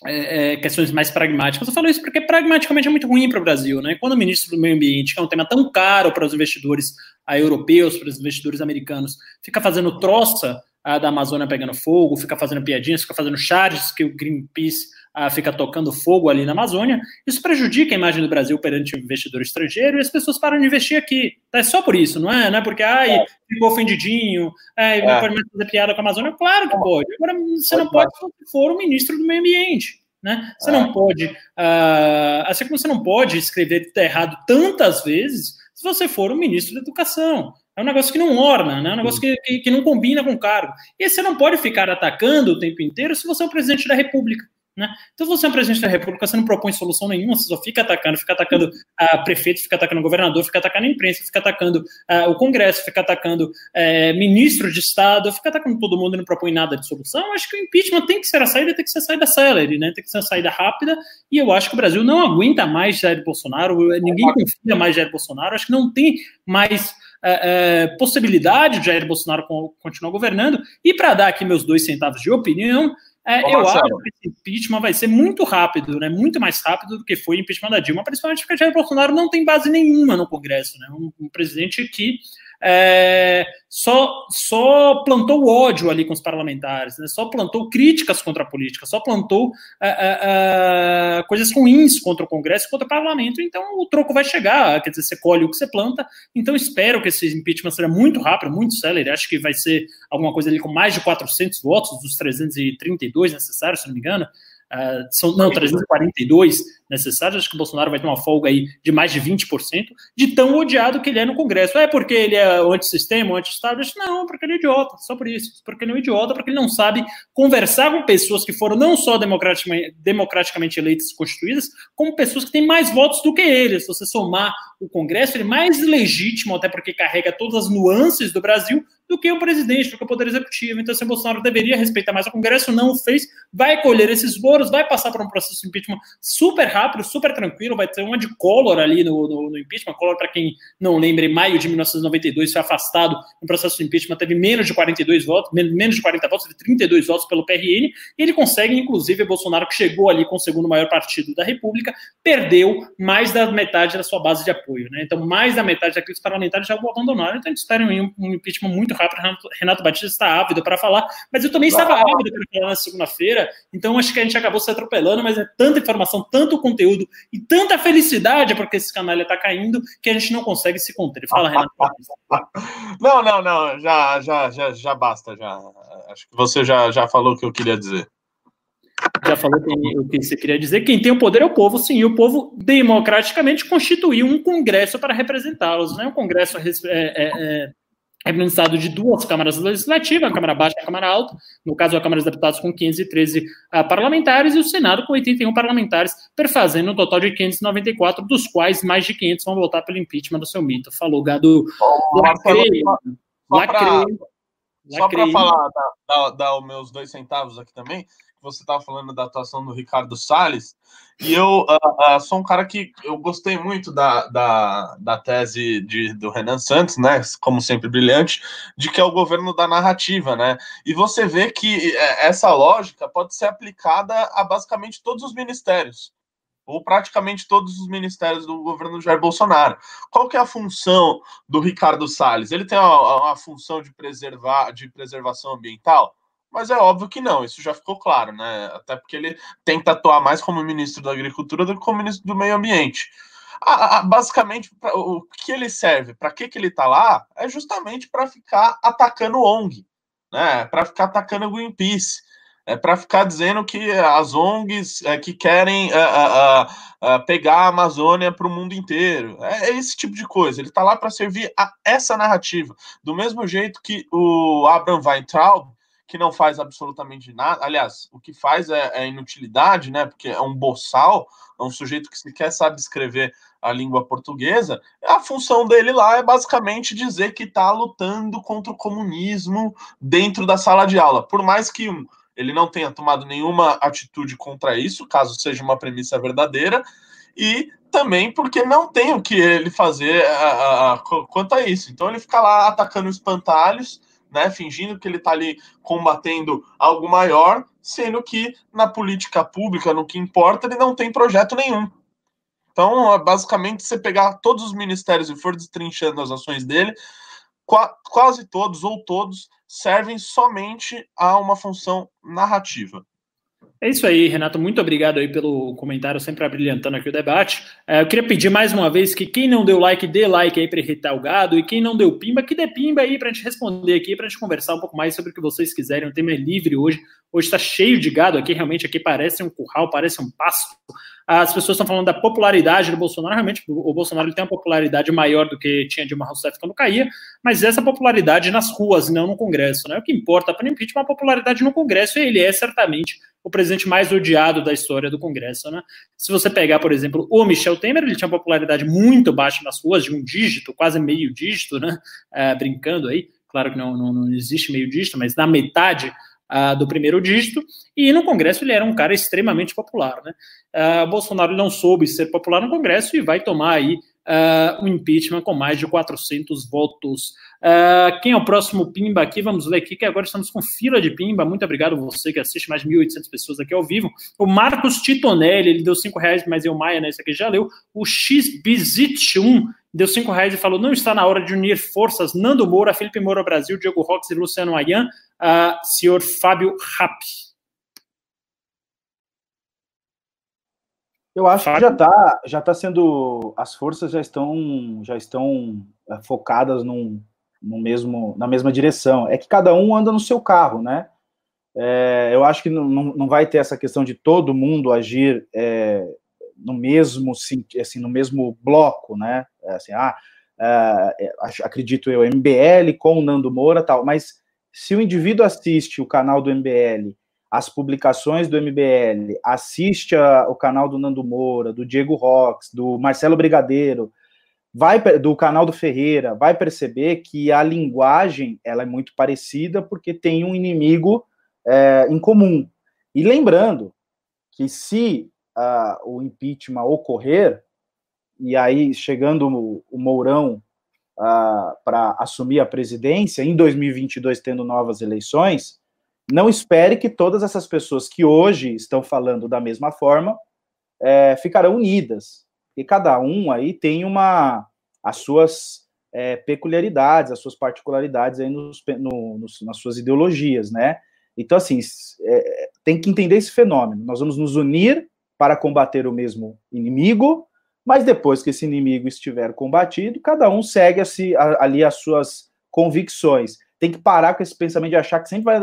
é, questões mais pragmáticas. Eu falo isso porque pragmaticamente é muito ruim para o Brasil, né? Quando o ministro do Meio Ambiente, que é um tema tão caro para os investidores europeus, para os investidores americanos, fica fazendo troça uh, da Amazônia pegando fogo, fica fazendo piadinhas, fica fazendo charges que o Greenpeace uh, fica tocando fogo ali na Amazônia, isso prejudica a imagem do Brasil perante o investidor estrangeiro e as pessoas param de investir aqui. É só por isso, não é? Não é porque, ai, é. ficou ofendidinho, ai, não é. pode mais fazer piada com a Amazônia. Claro que pode. Agora, você não pode se for o ministro do meio ambiente. Né? Você é. não pode, uh, assim como você não pode escrever errado tantas vezes se você for o ministro da educação. É um negócio que não orna, né? é um negócio que, que, que não combina com o cargo. E você não pode ficar atacando o tempo inteiro se você é o presidente da República. Né? Então, se você é um presidente da República, você não propõe solução nenhuma, você só fica atacando, fica atacando a uh, prefeito, fica atacando o governador, fica atacando a imprensa, fica atacando uh, o Congresso, fica atacando uh, ministro de Estado, fica atacando todo mundo e não propõe nada de solução. acho que o impeachment tem que ser a saída, tem que ser a saída celery, né? tem que ser a saída rápida, e eu acho que o Brasil não aguenta mais Jair Bolsonaro, ninguém confia mais Jair Bolsonaro, acho que não tem mais. Uh, uh, possibilidade de Jair Bolsonaro continuar governando. E para dar aqui meus dois centavos de opinião, é, eu acho que esse impeachment vai ser muito rápido, né? Muito mais rápido do que foi o impeachment da Dilma, principalmente porque Jair Bolsonaro não tem base nenhuma no Congresso, né? Um, um presidente que é, só, só plantou ódio ali com os parlamentares, né? só plantou críticas contra a política, só plantou é, é, é, coisas ruins contra o Congresso, contra o parlamento. Então o troco vai chegar, quer dizer, você colhe o que você planta. Então espero que esse impeachment seja muito rápido, muito célere. Acho que vai ser alguma coisa ali com mais de 400 votos dos 332 necessários, se não me engano. Uh, são, não, 342 necessários, acho que o Bolsonaro vai ter uma folga aí de mais de 20%, de tão odiado que ele é no Congresso. É porque ele é antissistema, anti-Estado? Não, porque ele é idiota, só por isso. Porque ele é um idiota, porque ele não sabe conversar com pessoas que foram não só democraticamente, democraticamente eleitas e constituídas, como pessoas que têm mais votos do que ele. Se você somar o Congresso, ele é mais legítimo, até porque carrega todas as nuances do Brasil, do que o presidente, do que o Poder Executivo. Então, se Bolsonaro deveria respeitar mais o Congresso, não o fez, vai colher esses louros, vai passar por um processo de impeachment super rápido, super tranquilo, vai ter uma de Collor ali no, no, no impeachment. Collor, para quem não lembra, em maio de 1992 foi afastado no processo de impeachment, teve menos de 42 votos, menos de 40 votos, teve 32 votos pelo PRN, e ele consegue, inclusive, Bolsonaro, que chegou ali com o segundo maior partido da República, perdeu mais da metade da sua base de apoio. Né? Então, mais da metade daqueles parlamentares já o abandonaram. Então, eles esperam um, um impeachment muito rápido. Renato Batista está ávido para falar, mas eu também estava ávido para falar na segunda-feira, então acho que a gente acabou se atropelando, mas é tanta informação, tanto conteúdo e tanta felicidade porque esse canalha está caindo que a gente não consegue se conter. Fala, Renato. não, não, não, já, já, já, já basta, já. Acho que você já, já falou o que eu queria dizer já falou o que você queria dizer. Quem tem o poder é o povo, sim. E o povo democraticamente constituiu um congresso para representá-los. Não é um congresso é, é, é, administrado de duas câmaras legislativas, a Câmara Baixa e a Câmara Alta, no caso a Câmara dos Deputados com 513 uh, parlamentares e o Senado com 81 parlamentares, perfazendo um total de 594, dos quais mais de 500 vão votar pelo impeachment do seu mito. Falou, gado. Oh, lacrei, lacrei, só para falar, dar, dar, dar os meus dois centavos aqui também, você estava falando da atuação do Ricardo Salles, e eu uh, uh, sou um cara que eu gostei muito da, da, da tese de, do Renan Santos, né? Como sempre brilhante, de que é o governo da narrativa, né? E você vê que é, essa lógica pode ser aplicada a basicamente todos os ministérios ou praticamente todos os ministérios do governo Jair Bolsonaro. Qual que é a função do Ricardo Salles? Ele tem a, a função de preservar, de preservação ambiental? Mas é óbvio que não, isso já ficou claro, né? Até porque ele tenta atuar mais como ministro da Agricultura do que como ministro do Meio Ambiente. basicamente, pra, o que ele serve, para que, que ele está lá, é justamente para ficar atacando ONG, né? Para ficar atacando Greenpeace, é para ficar dizendo que as ONGs é, que querem é, pegar a Amazônia para o mundo inteiro. É, é, esse tipo de coisa. Ele está lá para servir a essa narrativa. Do mesmo jeito que o Abraham Weintraub que não faz absolutamente nada. Aliás, o que faz é, é, inutilidade, né? Porque é um boçal, é um sujeito que sequer sabe escrever a língua portuguesa. A função dele lá é basicamente dizer que está lutando contra o comunismo dentro da sala de aula. Por mais que ele não tenha tomado nenhuma atitude contra isso, caso seja uma premissa verdadeira, e também porque não tem o que ele fazer a, a, a, quanto a isso. Então ele fica lá atacando espantalhos né, fingindo que ele está ali combatendo algo maior, sendo que na política pública, no que importa, ele não tem projeto nenhum. Então, é basicamente, você pegar todos os ministérios e for destrinchando as ações dele, quase todos ou todos servem somente a uma função narrativa. É isso aí, Renato. Muito obrigado aí pelo comentário, sempre abrilhantando aqui o debate. É, eu queria pedir mais uma vez que quem não deu like, dê like aí para irritar o gado, e quem não deu pimba, que dê pimba aí para a gente responder aqui, para a gente conversar um pouco mais sobre o que vocês quiserem. O tema é livre hoje. Hoje está cheio de gado aqui, realmente aqui parece um curral, parece um pasto. As pessoas estão falando da popularidade do Bolsonaro. Realmente, o Bolsonaro tem uma popularidade maior do que tinha Dilma Rousseff quando caía, mas essa popularidade nas ruas, não no Congresso. Né? O que importa para o impeachment é a popularidade no Congresso, e ele é certamente o presidente mais odiado da história do Congresso. Né? Se você pegar, por exemplo, o Michel Temer, ele tinha uma popularidade muito baixa nas ruas, de um dígito, quase meio dígito, né? É, brincando aí. Claro que não, não, não existe meio dígito, mas na metade do primeiro dígito, e no Congresso ele era um cara extremamente popular. Né? Uh, Bolsonaro não soube ser popular no Congresso e vai tomar aí uh, um impeachment com mais de 400 votos. Uh, quem é o próximo Pimba aqui? Vamos ler aqui, que agora estamos com fila de Pimba. Muito obrigado você que assiste, mais de 1.800 pessoas aqui ao vivo. O Marcos Titonelli, ele deu 5 reais, mas eu, Maia, né? Esse aqui já leu. O XBizit1 deu 5 reais e falou: não está na hora de unir forças. Nando Moura, Felipe Moura Brasil, Diego Rox e Luciano Ayan. Uh, senhor Fábio Rapp. Eu acho que já está já tá sendo. As forças já estão, já estão eh, focadas num, no mesmo, na mesma direção. É que cada um anda no seu carro, né? É, eu acho que não, não vai ter essa questão de todo mundo agir é, no mesmo assim, no mesmo bloco, né? É, assim, ah, é, acredito eu, MBL com o Nando Moura tal, mas se o indivíduo assiste o canal do MBL, as publicações do MBL, assiste a, o canal do Nando Moura, do Diego Rox, do Marcelo Brigadeiro, vai do canal do Ferreira, vai perceber que a linguagem ela é muito parecida porque tem um inimigo é, em comum. E lembrando que se uh, o impeachment ocorrer, e aí chegando o, o Mourão uh, para assumir a presidência, em 2022 tendo novas eleições, não espere que todas essas pessoas que hoje estão falando da mesma forma é, ficarão unidas. E cada um aí tem uma as suas é, peculiaridades, as suas particularidades aí nos, no, nos, nas suas ideologias, né? Então, assim, é, tem que entender esse fenômeno. Nós vamos nos unir para combater o mesmo inimigo, mas depois que esse inimigo estiver combatido, cada um segue assim, ali as suas convicções. Tem que parar com esse pensamento de achar que sempre vai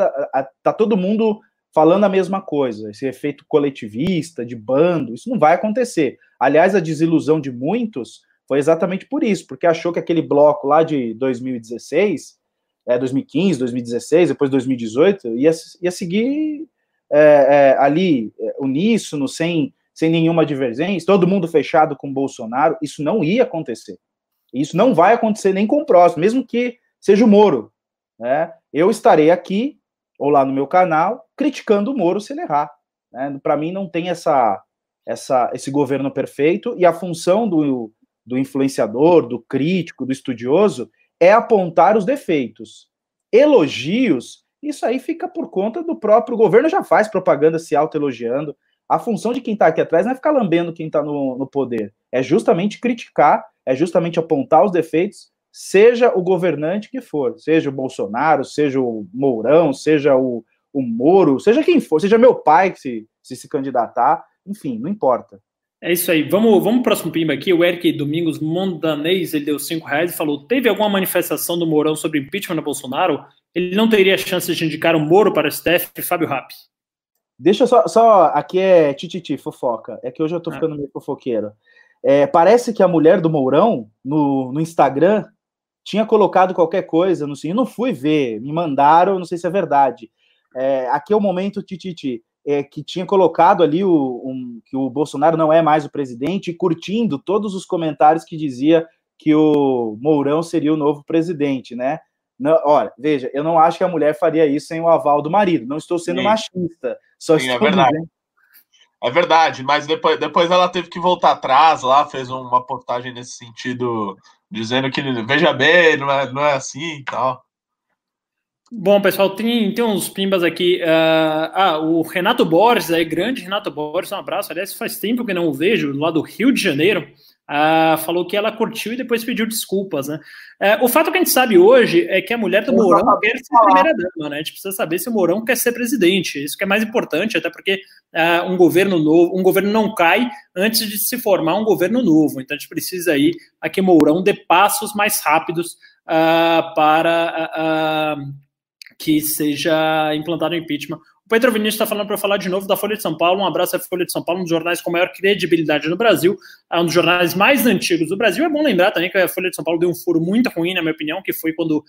tá todo mundo falando a mesma coisa, esse efeito coletivista, de bando, isso não vai acontecer. Aliás, a desilusão de muitos foi exatamente por isso, porque achou que aquele bloco lá de 2016 é, 2015, 2016, depois 2018, ia, ia seguir é, é, ali é, uníssono, sem, sem nenhuma divergência, todo mundo fechado com Bolsonaro, isso não ia acontecer. Isso não vai acontecer nem com o próximo, mesmo que seja o Moro. Né? Eu estarei aqui, ou lá no meu canal, criticando o Moro se ele errar. Né? Para mim, não tem essa, essa, esse governo perfeito, e a função do, do influenciador, do crítico, do estudioso, é apontar os defeitos. Elogios, isso aí fica por conta do próprio governo, já faz propaganda se autoelogiando. A função de quem está aqui atrás não é ficar lambendo quem está no, no poder, é justamente criticar, é justamente apontar os defeitos, seja o governante que for, seja o Bolsonaro, seja o Mourão, seja o, o Moro, seja quem for, seja meu pai que se, se se candidatar, enfim, não importa. É isso aí. Vamos, vamos pro próximo pimba aqui. O Eric Domingos Mondanês, ele deu cinco reais e falou: teve alguma manifestação do Mourão sobre impeachment do Bolsonaro? Ele não teria chance de indicar o Moro para o STF, Fábio Rapp. Deixa só, só aqui é tititi, fofoca. É que hoje eu tô ah. ficando meio fofoqueiro. É, parece que a mulher do Mourão, no, no Instagram, tinha colocado qualquer coisa, não sei, eu não fui ver, me mandaram, não sei se é verdade. É, aqui é o momento tititi é, que tinha colocado ali o, um, que o Bolsonaro não é mais o presidente, e curtindo todos os comentários que dizia que o Mourão seria o novo presidente, né? Não, olha, veja, eu não acho que a mulher faria isso sem o aval do marido. Não estou sendo Sim. machista. Só Sim, é estou é verdade. Dizendo... É verdade, mas depois, depois ela teve que voltar atrás lá, fez uma postagem nesse sentido, dizendo que, veja bem, não é, não é assim e tal. Bom, pessoal, tem, tem uns pimbas aqui. Uh, ah, o Renato Borges, aí, grande Renato Borges, um abraço. Aliás, faz tempo que não o vejo, lá do Rio de Janeiro. Uh, falou que ela curtiu e depois pediu desculpas, né? Uh, o fato que a gente sabe hoje é que a mulher do Mourão quer ser primeira-dama, né? A gente precisa saber se o Mourão quer ser presidente. Isso que é mais importante, até porque uh, um governo novo, um governo não cai antes de se formar um governo novo. Então a gente precisa aí a que Mourão dê passos mais rápidos para que seja implantado o impeachment. O Pedro Vinícius está falando para falar de novo da Folha de São Paulo. Um abraço à Folha de São Paulo, um dos jornais com maior credibilidade no Brasil, é um dos jornais mais antigos do Brasil. É bom lembrar também que a Folha de São Paulo deu um furo muito ruim, na minha opinião, que foi quando uh,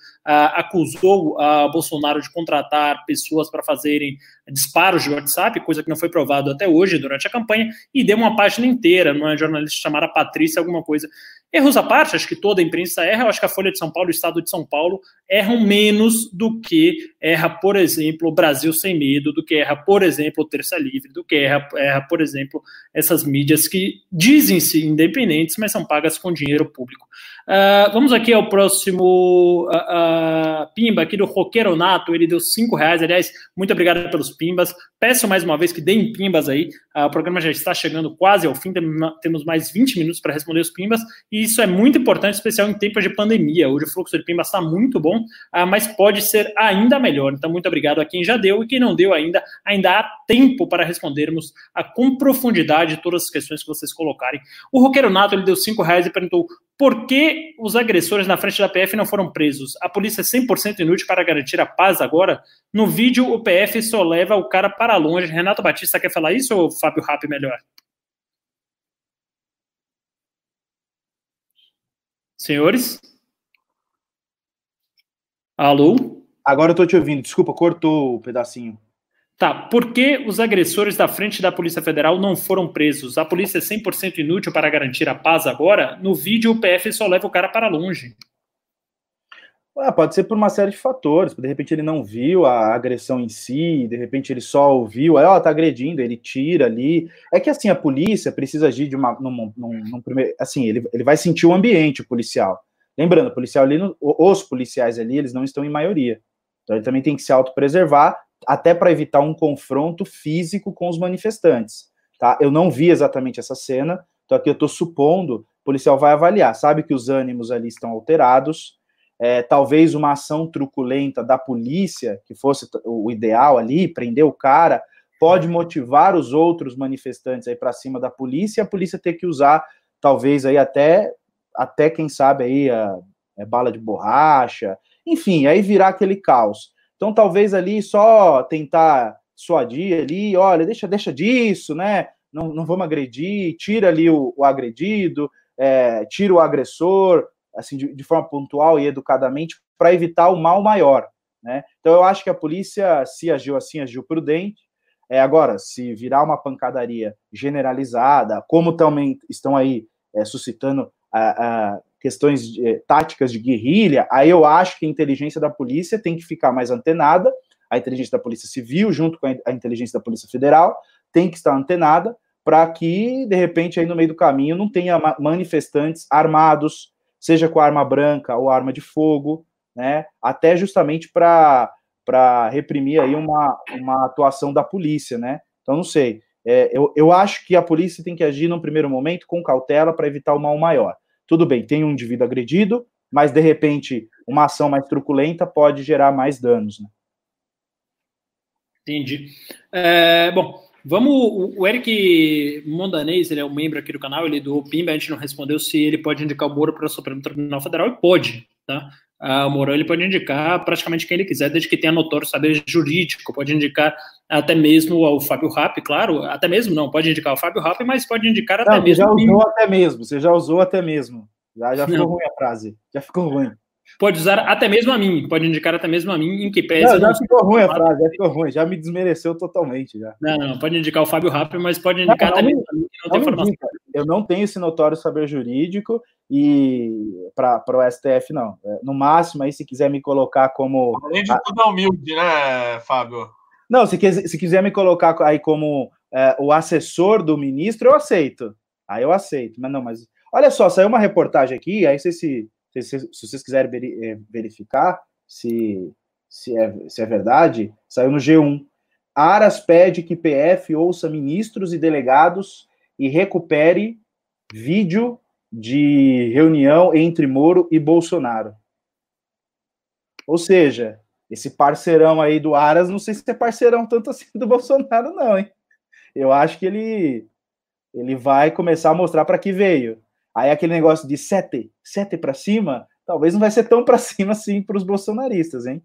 acusou uh, Bolsonaro de contratar pessoas para fazerem disparos de WhatsApp, coisa que não foi provado até hoje durante a campanha, e deu uma página inteira numa jornalista chamada Patrícia, alguma coisa, Erros à parte, acho que toda a imprensa erra, eu acho que a Folha de São Paulo o Estado de São Paulo erram menos do que erra, por exemplo, o Brasil Sem Medo, do que erra, por exemplo, o Terça Livre, do que erra, erra por exemplo, essas mídias que dizem-se independentes, mas são pagas com dinheiro público. Uh, vamos aqui ao próximo uh, uh, Pimba, aqui do Roqueiro Nato, ele deu cinco reais, aliás, muito obrigado pelos Pimbas, peço mais uma vez que deem Pimbas aí, o programa já está chegando quase ao fim, temos mais 20 minutos para responder os Pimbas, e isso é muito importante, especial em tempos de pandemia, hoje o fluxo de Pimbas está muito bom, mas pode ser ainda melhor, então muito obrigado a quem já deu e quem não deu ainda, ainda há tempo para respondermos com profundidade todas as questões que vocês colocarem. O Roqueiro Nato, ele deu cinco reais e perguntou Por que os agressores na frente da PF não foram presos? A polícia é 100% inútil para garantir a paz agora? No vídeo, o PF só leva o cara para longe. Renato Batista quer falar isso ou Fábio Rapp melhor? Senhores? Alô? Agora eu estou te ouvindo. Desculpa, cortou o pedacinho. Tá, por que os agressores da frente da Polícia Federal não foram presos? A polícia é 100% inútil para garantir a paz agora? No vídeo, o PF só leva o cara para longe. Ah, pode ser por uma série de fatores. De repente ele não viu a agressão em si, de repente ele só ouviu, aí, ó, tá agredindo, ele tira ali. É que assim, a polícia precisa agir de uma. Num, num, num primeiro, assim, ele, ele vai sentir o ambiente policial. Lembrando, o policial ali, os policiais ali, eles não estão em maioria. Então ele também tem que se autopreservar até para evitar um confronto físico com os manifestantes. Tá? Eu não vi exatamente essa cena, então aqui eu estou supondo, o policial vai avaliar, sabe que os ânimos ali estão alterados, é, talvez uma ação truculenta da polícia, que fosse o ideal ali, prender o cara, pode motivar os outros manifestantes aí para cima da polícia, e a polícia ter que usar, talvez aí até, até quem sabe aí, a, a é, bala de borracha, enfim, aí virar aquele caos. Então, talvez ali só tentar suadir ali, olha, deixa, deixa disso, né? Não, não vamos agredir, tira ali o, o agredido, é, tira o agressor, assim, de, de forma pontual e educadamente, para evitar o mal maior, né? Então, eu acho que a polícia, se agiu assim, agiu prudente. É, agora, se virar uma pancadaria generalizada, como também estão aí é, suscitando a, a, questões de, eh, táticas de guerrilha, aí eu acho que a inteligência da polícia tem que ficar mais antenada, a inteligência da polícia civil, junto com a inteligência da polícia federal, tem que estar antenada para que, de repente, aí no meio do caminho não tenha manifestantes armados, seja com arma branca ou arma de fogo, né, até justamente para reprimir aí uma, uma atuação da polícia, né, então não sei, é, eu, eu acho que a polícia tem que agir num primeiro momento com cautela para evitar o mal maior. Tudo bem, tem um indivíduo agredido, mas de repente uma ação mais truculenta pode gerar mais danos. Né? Entendi. É, bom, vamos. O Eric Mondanês, ele é um membro aqui do canal, ele do Pimba, a gente não respondeu se ele pode indicar o Moro para o Supremo Tribunal Federal, e pode, tá? o Moro ele pode indicar praticamente quem ele quiser, desde que tenha notório saber jurídico, pode indicar até mesmo ao Fábio Rapp, claro, até mesmo não, pode indicar o Fábio Rapp, mas pode indicar até não, mesmo. Já usou até mesmo, você já usou até mesmo. Já, já ficou não. ruim a frase, já ficou ruim. Pode usar até mesmo a mim, pode indicar até mesmo a mim, em que pese. Não, já ficou ruim a frase, já ficou ruim, já me desmereceu totalmente. Já. Não, não, pode indicar o Fábio Rapp, mas pode indicar não, até mesmo a mim, que não tem informação. Eu não tenho esse notório saber jurídico e para o STF, não. É, no máximo, aí, se quiser me colocar como. Além de tudo, é humilde, né, Fábio? Não, se, se quiser me colocar aí como é, o assessor do ministro, eu aceito. Aí eu aceito. Mas não, mas. Olha só, saiu uma reportage aqui, aí se, se, se, se vocês quiserem é, verificar se, se, é, se é verdade, saiu no G1. Aras pede que PF ouça ministros e delegados e recupere vídeo de reunião entre Moro e Bolsonaro. Ou seja, esse parceirão aí do Aras, não sei se é parceirão tanto assim do Bolsonaro, não, hein? Eu acho que ele, ele vai começar a mostrar para que veio. Aí aquele negócio de sete, sete para cima, talvez não vai ser tão para cima assim para os bolsonaristas, hein?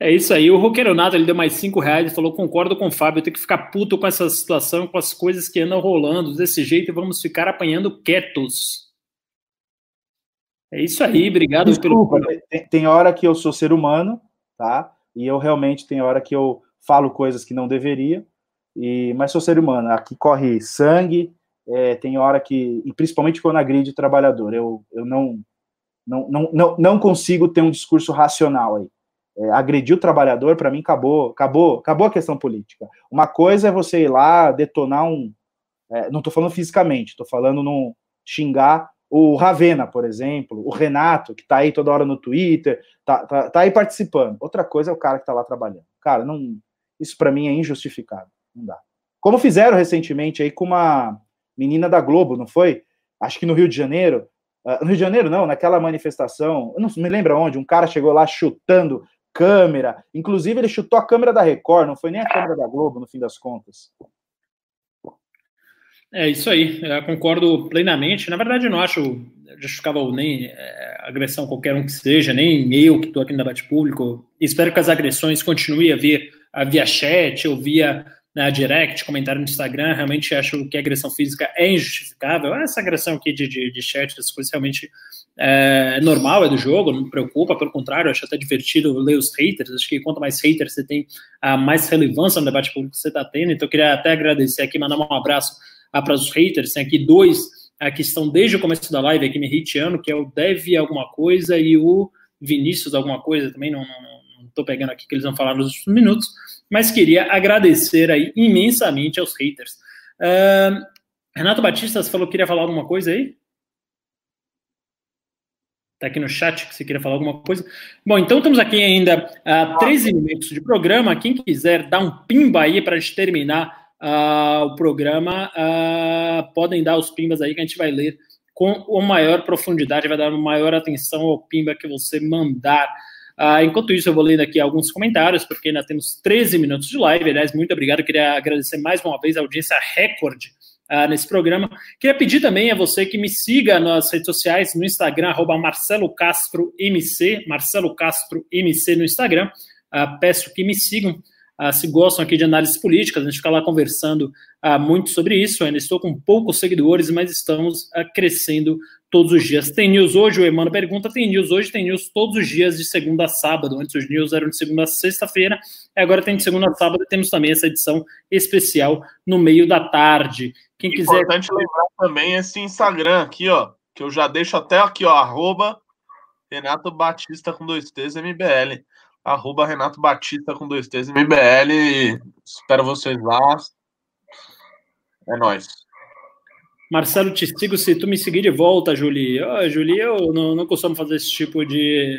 É isso aí. O Roqueironato ele deu mais cinco reais e falou: concordo com o Fábio, tenho que ficar puto com essa situação, com as coisas que andam rolando desse jeito e vamos ficar apanhando quietos. É isso aí, obrigado Desculpa, pelo. Tem, tem hora que eu sou ser humano, tá? E eu realmente tem hora que eu falo coisas que não deveria, e mas sou ser humano. Aqui corre sangue, é, tem hora que, e principalmente quando agride o trabalhador, eu, eu não, não, não, não, não consigo ter um discurso racional aí é, agredir o trabalhador, para mim, acabou, acabou, acabou a questão política. Uma coisa é você ir lá detonar um. É, não estou falando fisicamente, estou falando no xingar o Ravena, por exemplo, o Renato, que está aí toda hora no Twitter, tá, tá, tá aí participando. Outra coisa é o cara que está lá trabalhando. Cara, não, isso para mim é injustificado. Não dá. Como fizeram recentemente aí com uma menina da Globo, não foi? Acho que no Rio de Janeiro. Uh, no Rio de Janeiro, não, naquela manifestação, não me lembro onde, um cara chegou lá chutando câmera. Inclusive, ele chutou a câmera da Record, não foi nem a câmera da Globo, no fim das contas. É isso aí, eu concordo plenamente. Na verdade, eu não acho justificável nem é, agressão qualquer um que seja, nem eu que estou aqui no debate público. Espero que as agressões continuem a vir via chat ou via né, direct, comentário no Instagram. Realmente acho que a agressão física é injustificável. Essa agressão aqui de, de, de chat, essas coisas realmente é, é normal, é do jogo, não me preocupa, pelo contrário, acho até divertido ler os haters. Acho que quanto mais haters você tem, mais relevância no debate público que você está tendo. Então, eu queria até agradecer aqui, mandar um abraço ah, para os haters. Tem aqui dois ah, que estão desde o começo da live aqui me hateando, que é o Dev alguma coisa e o Vinícius alguma coisa, também não estou pegando aqui que eles vão falar nos últimos minutos, mas queria agradecer aí imensamente aos haters. Uh, Renato Batista, você falou que queria falar alguma coisa aí? Está aqui no chat que você queria falar alguma coisa. Bom, então estamos aqui ainda a uh, 13 minutos de programa. Quem quiser dar um pimba aí para a gente terminar uh, o programa, uh, podem dar os pimbas aí que a gente vai ler com maior profundidade, vai dar maior atenção ao pimba que você mandar. Uh, enquanto isso, eu vou lendo aqui alguns comentários, porque ainda temos 13 minutos de live. Aliás, muito obrigado. Queria agradecer mais uma vez a audiência recorde uh, nesse programa. Queria pedir também a você que me siga nas redes sociais, no Instagram, arroba Marcelo Castro MC, Marcelo Castro MC no Instagram. Uh, peço que me sigam. Uh, se gostam aqui de análises políticas, a gente fica lá conversando muito sobre isso. Eu ainda estou com poucos seguidores, mas estamos crescendo todos os dias. Tem news hoje? O Emmanuel pergunta. Tem news hoje? Tem news todos os dias, de segunda a sábado. Antes os news eram de segunda a sexta-feira, agora tem de segunda a sábado. E temos também essa edição especial no meio da tarde. Quem quiser. Importante lembrar também esse Instagram aqui, ó, que eu já deixo até aqui, ó, arroba Renato Batista com dois T's MBL arroba Renato Batista com dois T's MBL. Espero vocês lá. É nóis. Marcelo, te sigo se tu me seguir de volta, Julie. Oh, Julie, eu não, não costumo fazer esse tipo de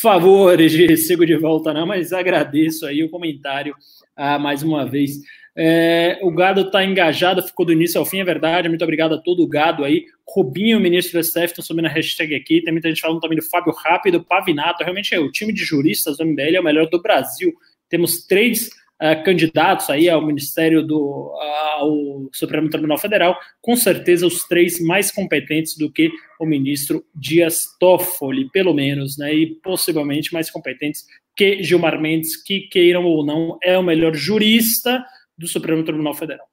favores de sigo de volta, não, mas agradeço aí o comentário ah, mais uma vez. É, o gado está engajado, ficou do início ao fim, é verdade. Muito obrigado a todo o gado aí. Rubinho, ministro do STF, estão subindo a hashtag aqui. Tem muita gente falando também do Fábio Rápido, Pavinato. Realmente é o time de juristas do MBL é o melhor do Brasil. Temos três candidatos aí ao Ministério do ao Supremo Tribunal Federal, com certeza os três mais competentes do que o ministro Dias Toffoli, pelo menos, né? E possivelmente mais competentes que Gilmar Mendes, que queiram ou não, é o melhor jurista do Supremo Tribunal Federal.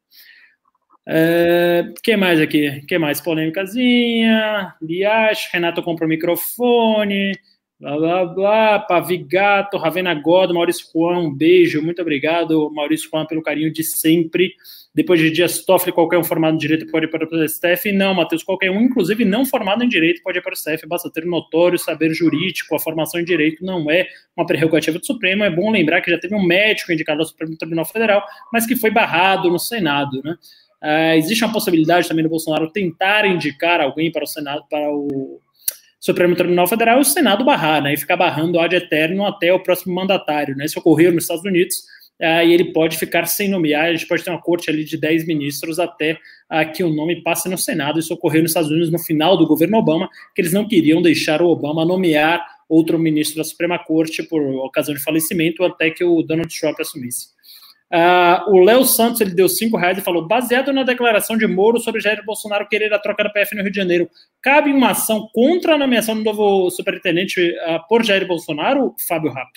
É, que mais aqui? que mais? Polêmicazinha, Liache, Renato compra o microfone, blá blá blá, Pavigato, Ravena Godo, Maurício Juan, um beijo, muito obrigado, Maurício Juan, pelo carinho de sempre. Depois de Dias Toffoli, qualquer um formado em direito pode ir para o STF? Não, Matheus, qualquer um, inclusive não formado em direito, pode ir para o STF. Basta ter notório saber jurídico. A formação em direito não é uma prerrogativa do Supremo. É bom lembrar que já teve um médico indicado ao Supremo Tribunal Federal, mas que foi barrado no Senado, né? Uh, existe uma possibilidade também do Bolsonaro tentar indicar alguém para o Senado, para o Supremo Tribunal Federal e o Senado barrar, né? E ficar barrando ad eterno até o próximo mandatário, né? Isso ocorreu nos Estados Unidos uh, e ele pode ficar sem nomear. A gente pode ter uma corte ali de 10 ministros até uh, que o nome passe no Senado. Isso ocorreu nos Estados Unidos no final do governo Obama, que eles não queriam deixar o Obama nomear outro ministro da Suprema Corte por ocasião de falecimento até que o Donald Trump assumisse. Uh, o Léo Santos ele deu cinco reais e falou: baseado na declaração de Moro sobre Jair Bolsonaro querer a troca da PF no Rio de Janeiro, cabe uma ação contra a nomeação do novo superintendente uh, por Jair Bolsonaro, Fábio Rapp?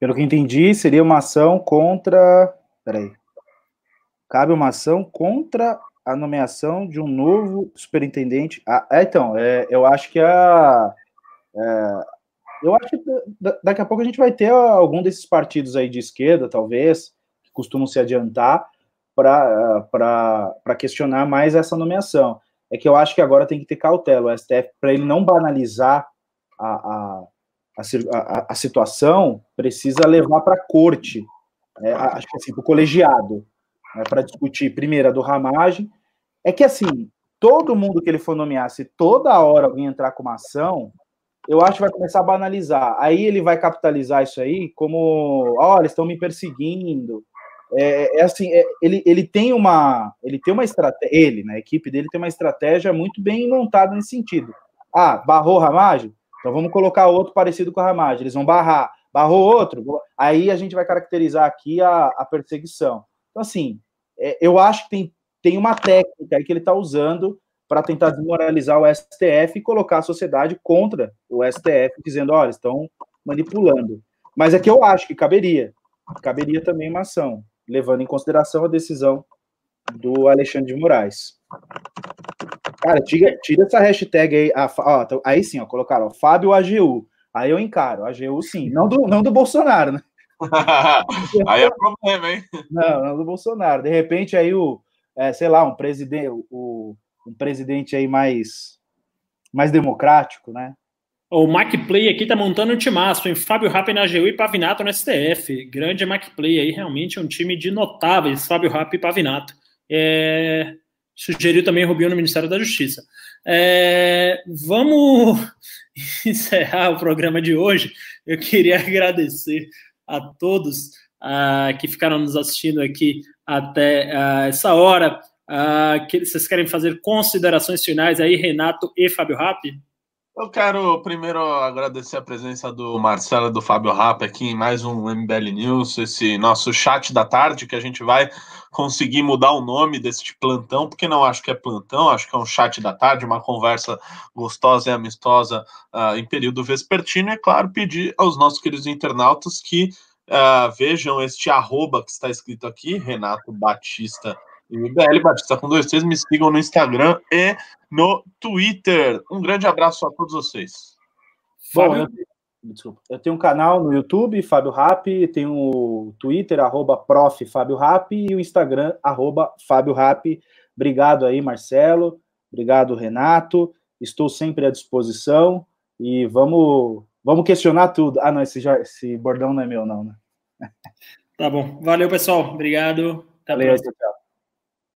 Pelo que entendi, seria uma ação contra. Peraí. Cabe uma ação contra a nomeação de um novo superintendente. Ah, é, então, é, eu acho que a. É, eu acho que daqui a pouco a gente vai ter algum desses partidos aí de esquerda, talvez, que costumam se adiantar para questionar mais essa nomeação. É que eu acho que agora tem que ter cautela, o STF, para ele não banalizar a, a a, a, situação precisa levar para a corte, acho que assim, para o colegiado, né, para discutir primeiro a do ramagem. É que assim, todo mundo que ele for nomear, se toda hora alguém entrar com uma ação, eu acho que vai começar a banalizar. Aí ele vai capitalizar isso aí como, olha, eles estão me perseguindo. É, é assim, é, ele, ele tem uma, ele tem uma estratégia, ele, na né, equipe dele tem uma estratégia muito bem montada nesse sentido. Ah, barrou ramagem? Então vamos colocar outro parecido com a ramagem. Eles vão barrar. Barrou outro, aí a gente vai caracterizar aqui a, a perseguição. Então, assim, é, eu acho que tem, tem uma técnica aí que ele está usando para tentar desmoralizar o STF e colocar a sociedade contra o STF, dizendo, olha, estão manipulando. Mas é que eu acho que caberia. Caberia também uma ação, levando em consideração a decisão do Alexandre de Moraes. Cara, tira, tira essa hashtag aí. A, ó, aí sim, ó, colocaram ó, Fábio AGU. Aí eu encaro, AGU sim. Não do, não do Bolsonaro, né? aí é problema, hein? Não, não do Bolsonaro. De repente, aí o, é, sei lá, um presidente, o, um presidente aí mais, mais democrático, né? O MacPlay aqui tá montando um timaço, em Fábio Rapp na AGU e Pavinato no STF. Grande MacPlay aí, realmente é um time de notáveis, Fábio Rapp e Pavinato. É... Sugeriu também Rubinho no Ministério da Justiça. É... Vamos encerrar o programa de hoje. Eu queria agradecer a todos uh, que ficaram nos assistindo aqui até uh, essa hora. Uh, que vocês querem fazer considerações finais aí, Renato e Fábio Rappi? Eu quero primeiro agradecer a presença do Marcelo e do Fábio Rappi aqui em mais um MBL News, esse nosso chat da tarde, que a gente vai conseguir mudar o nome desse plantão, porque não acho que é plantão, acho que é um chat da tarde, uma conversa gostosa e amistosa uh, em período vespertino, e, é claro, pedir aos nossos queridos internautas que uh, vejam este arroba que está escrito aqui, Renato Batista MBL Batista com dois T's, me sigam no Instagram e no Twitter. Um grande abraço a todos vocês. Bom, eu, desculpa, eu tenho um canal no YouTube, Fábio Rap, tenho o Twitter, arroba prof. Fábio Rap, e o Instagram, arroba Fábio Rap. Obrigado aí, Marcelo. Obrigado, Renato. Estou sempre à disposição e vamos, vamos questionar tudo. Ah, não, esse, já, esse bordão não é meu, não, né? Tá bom. Valeu, pessoal. Obrigado. Até Valeu, tchau.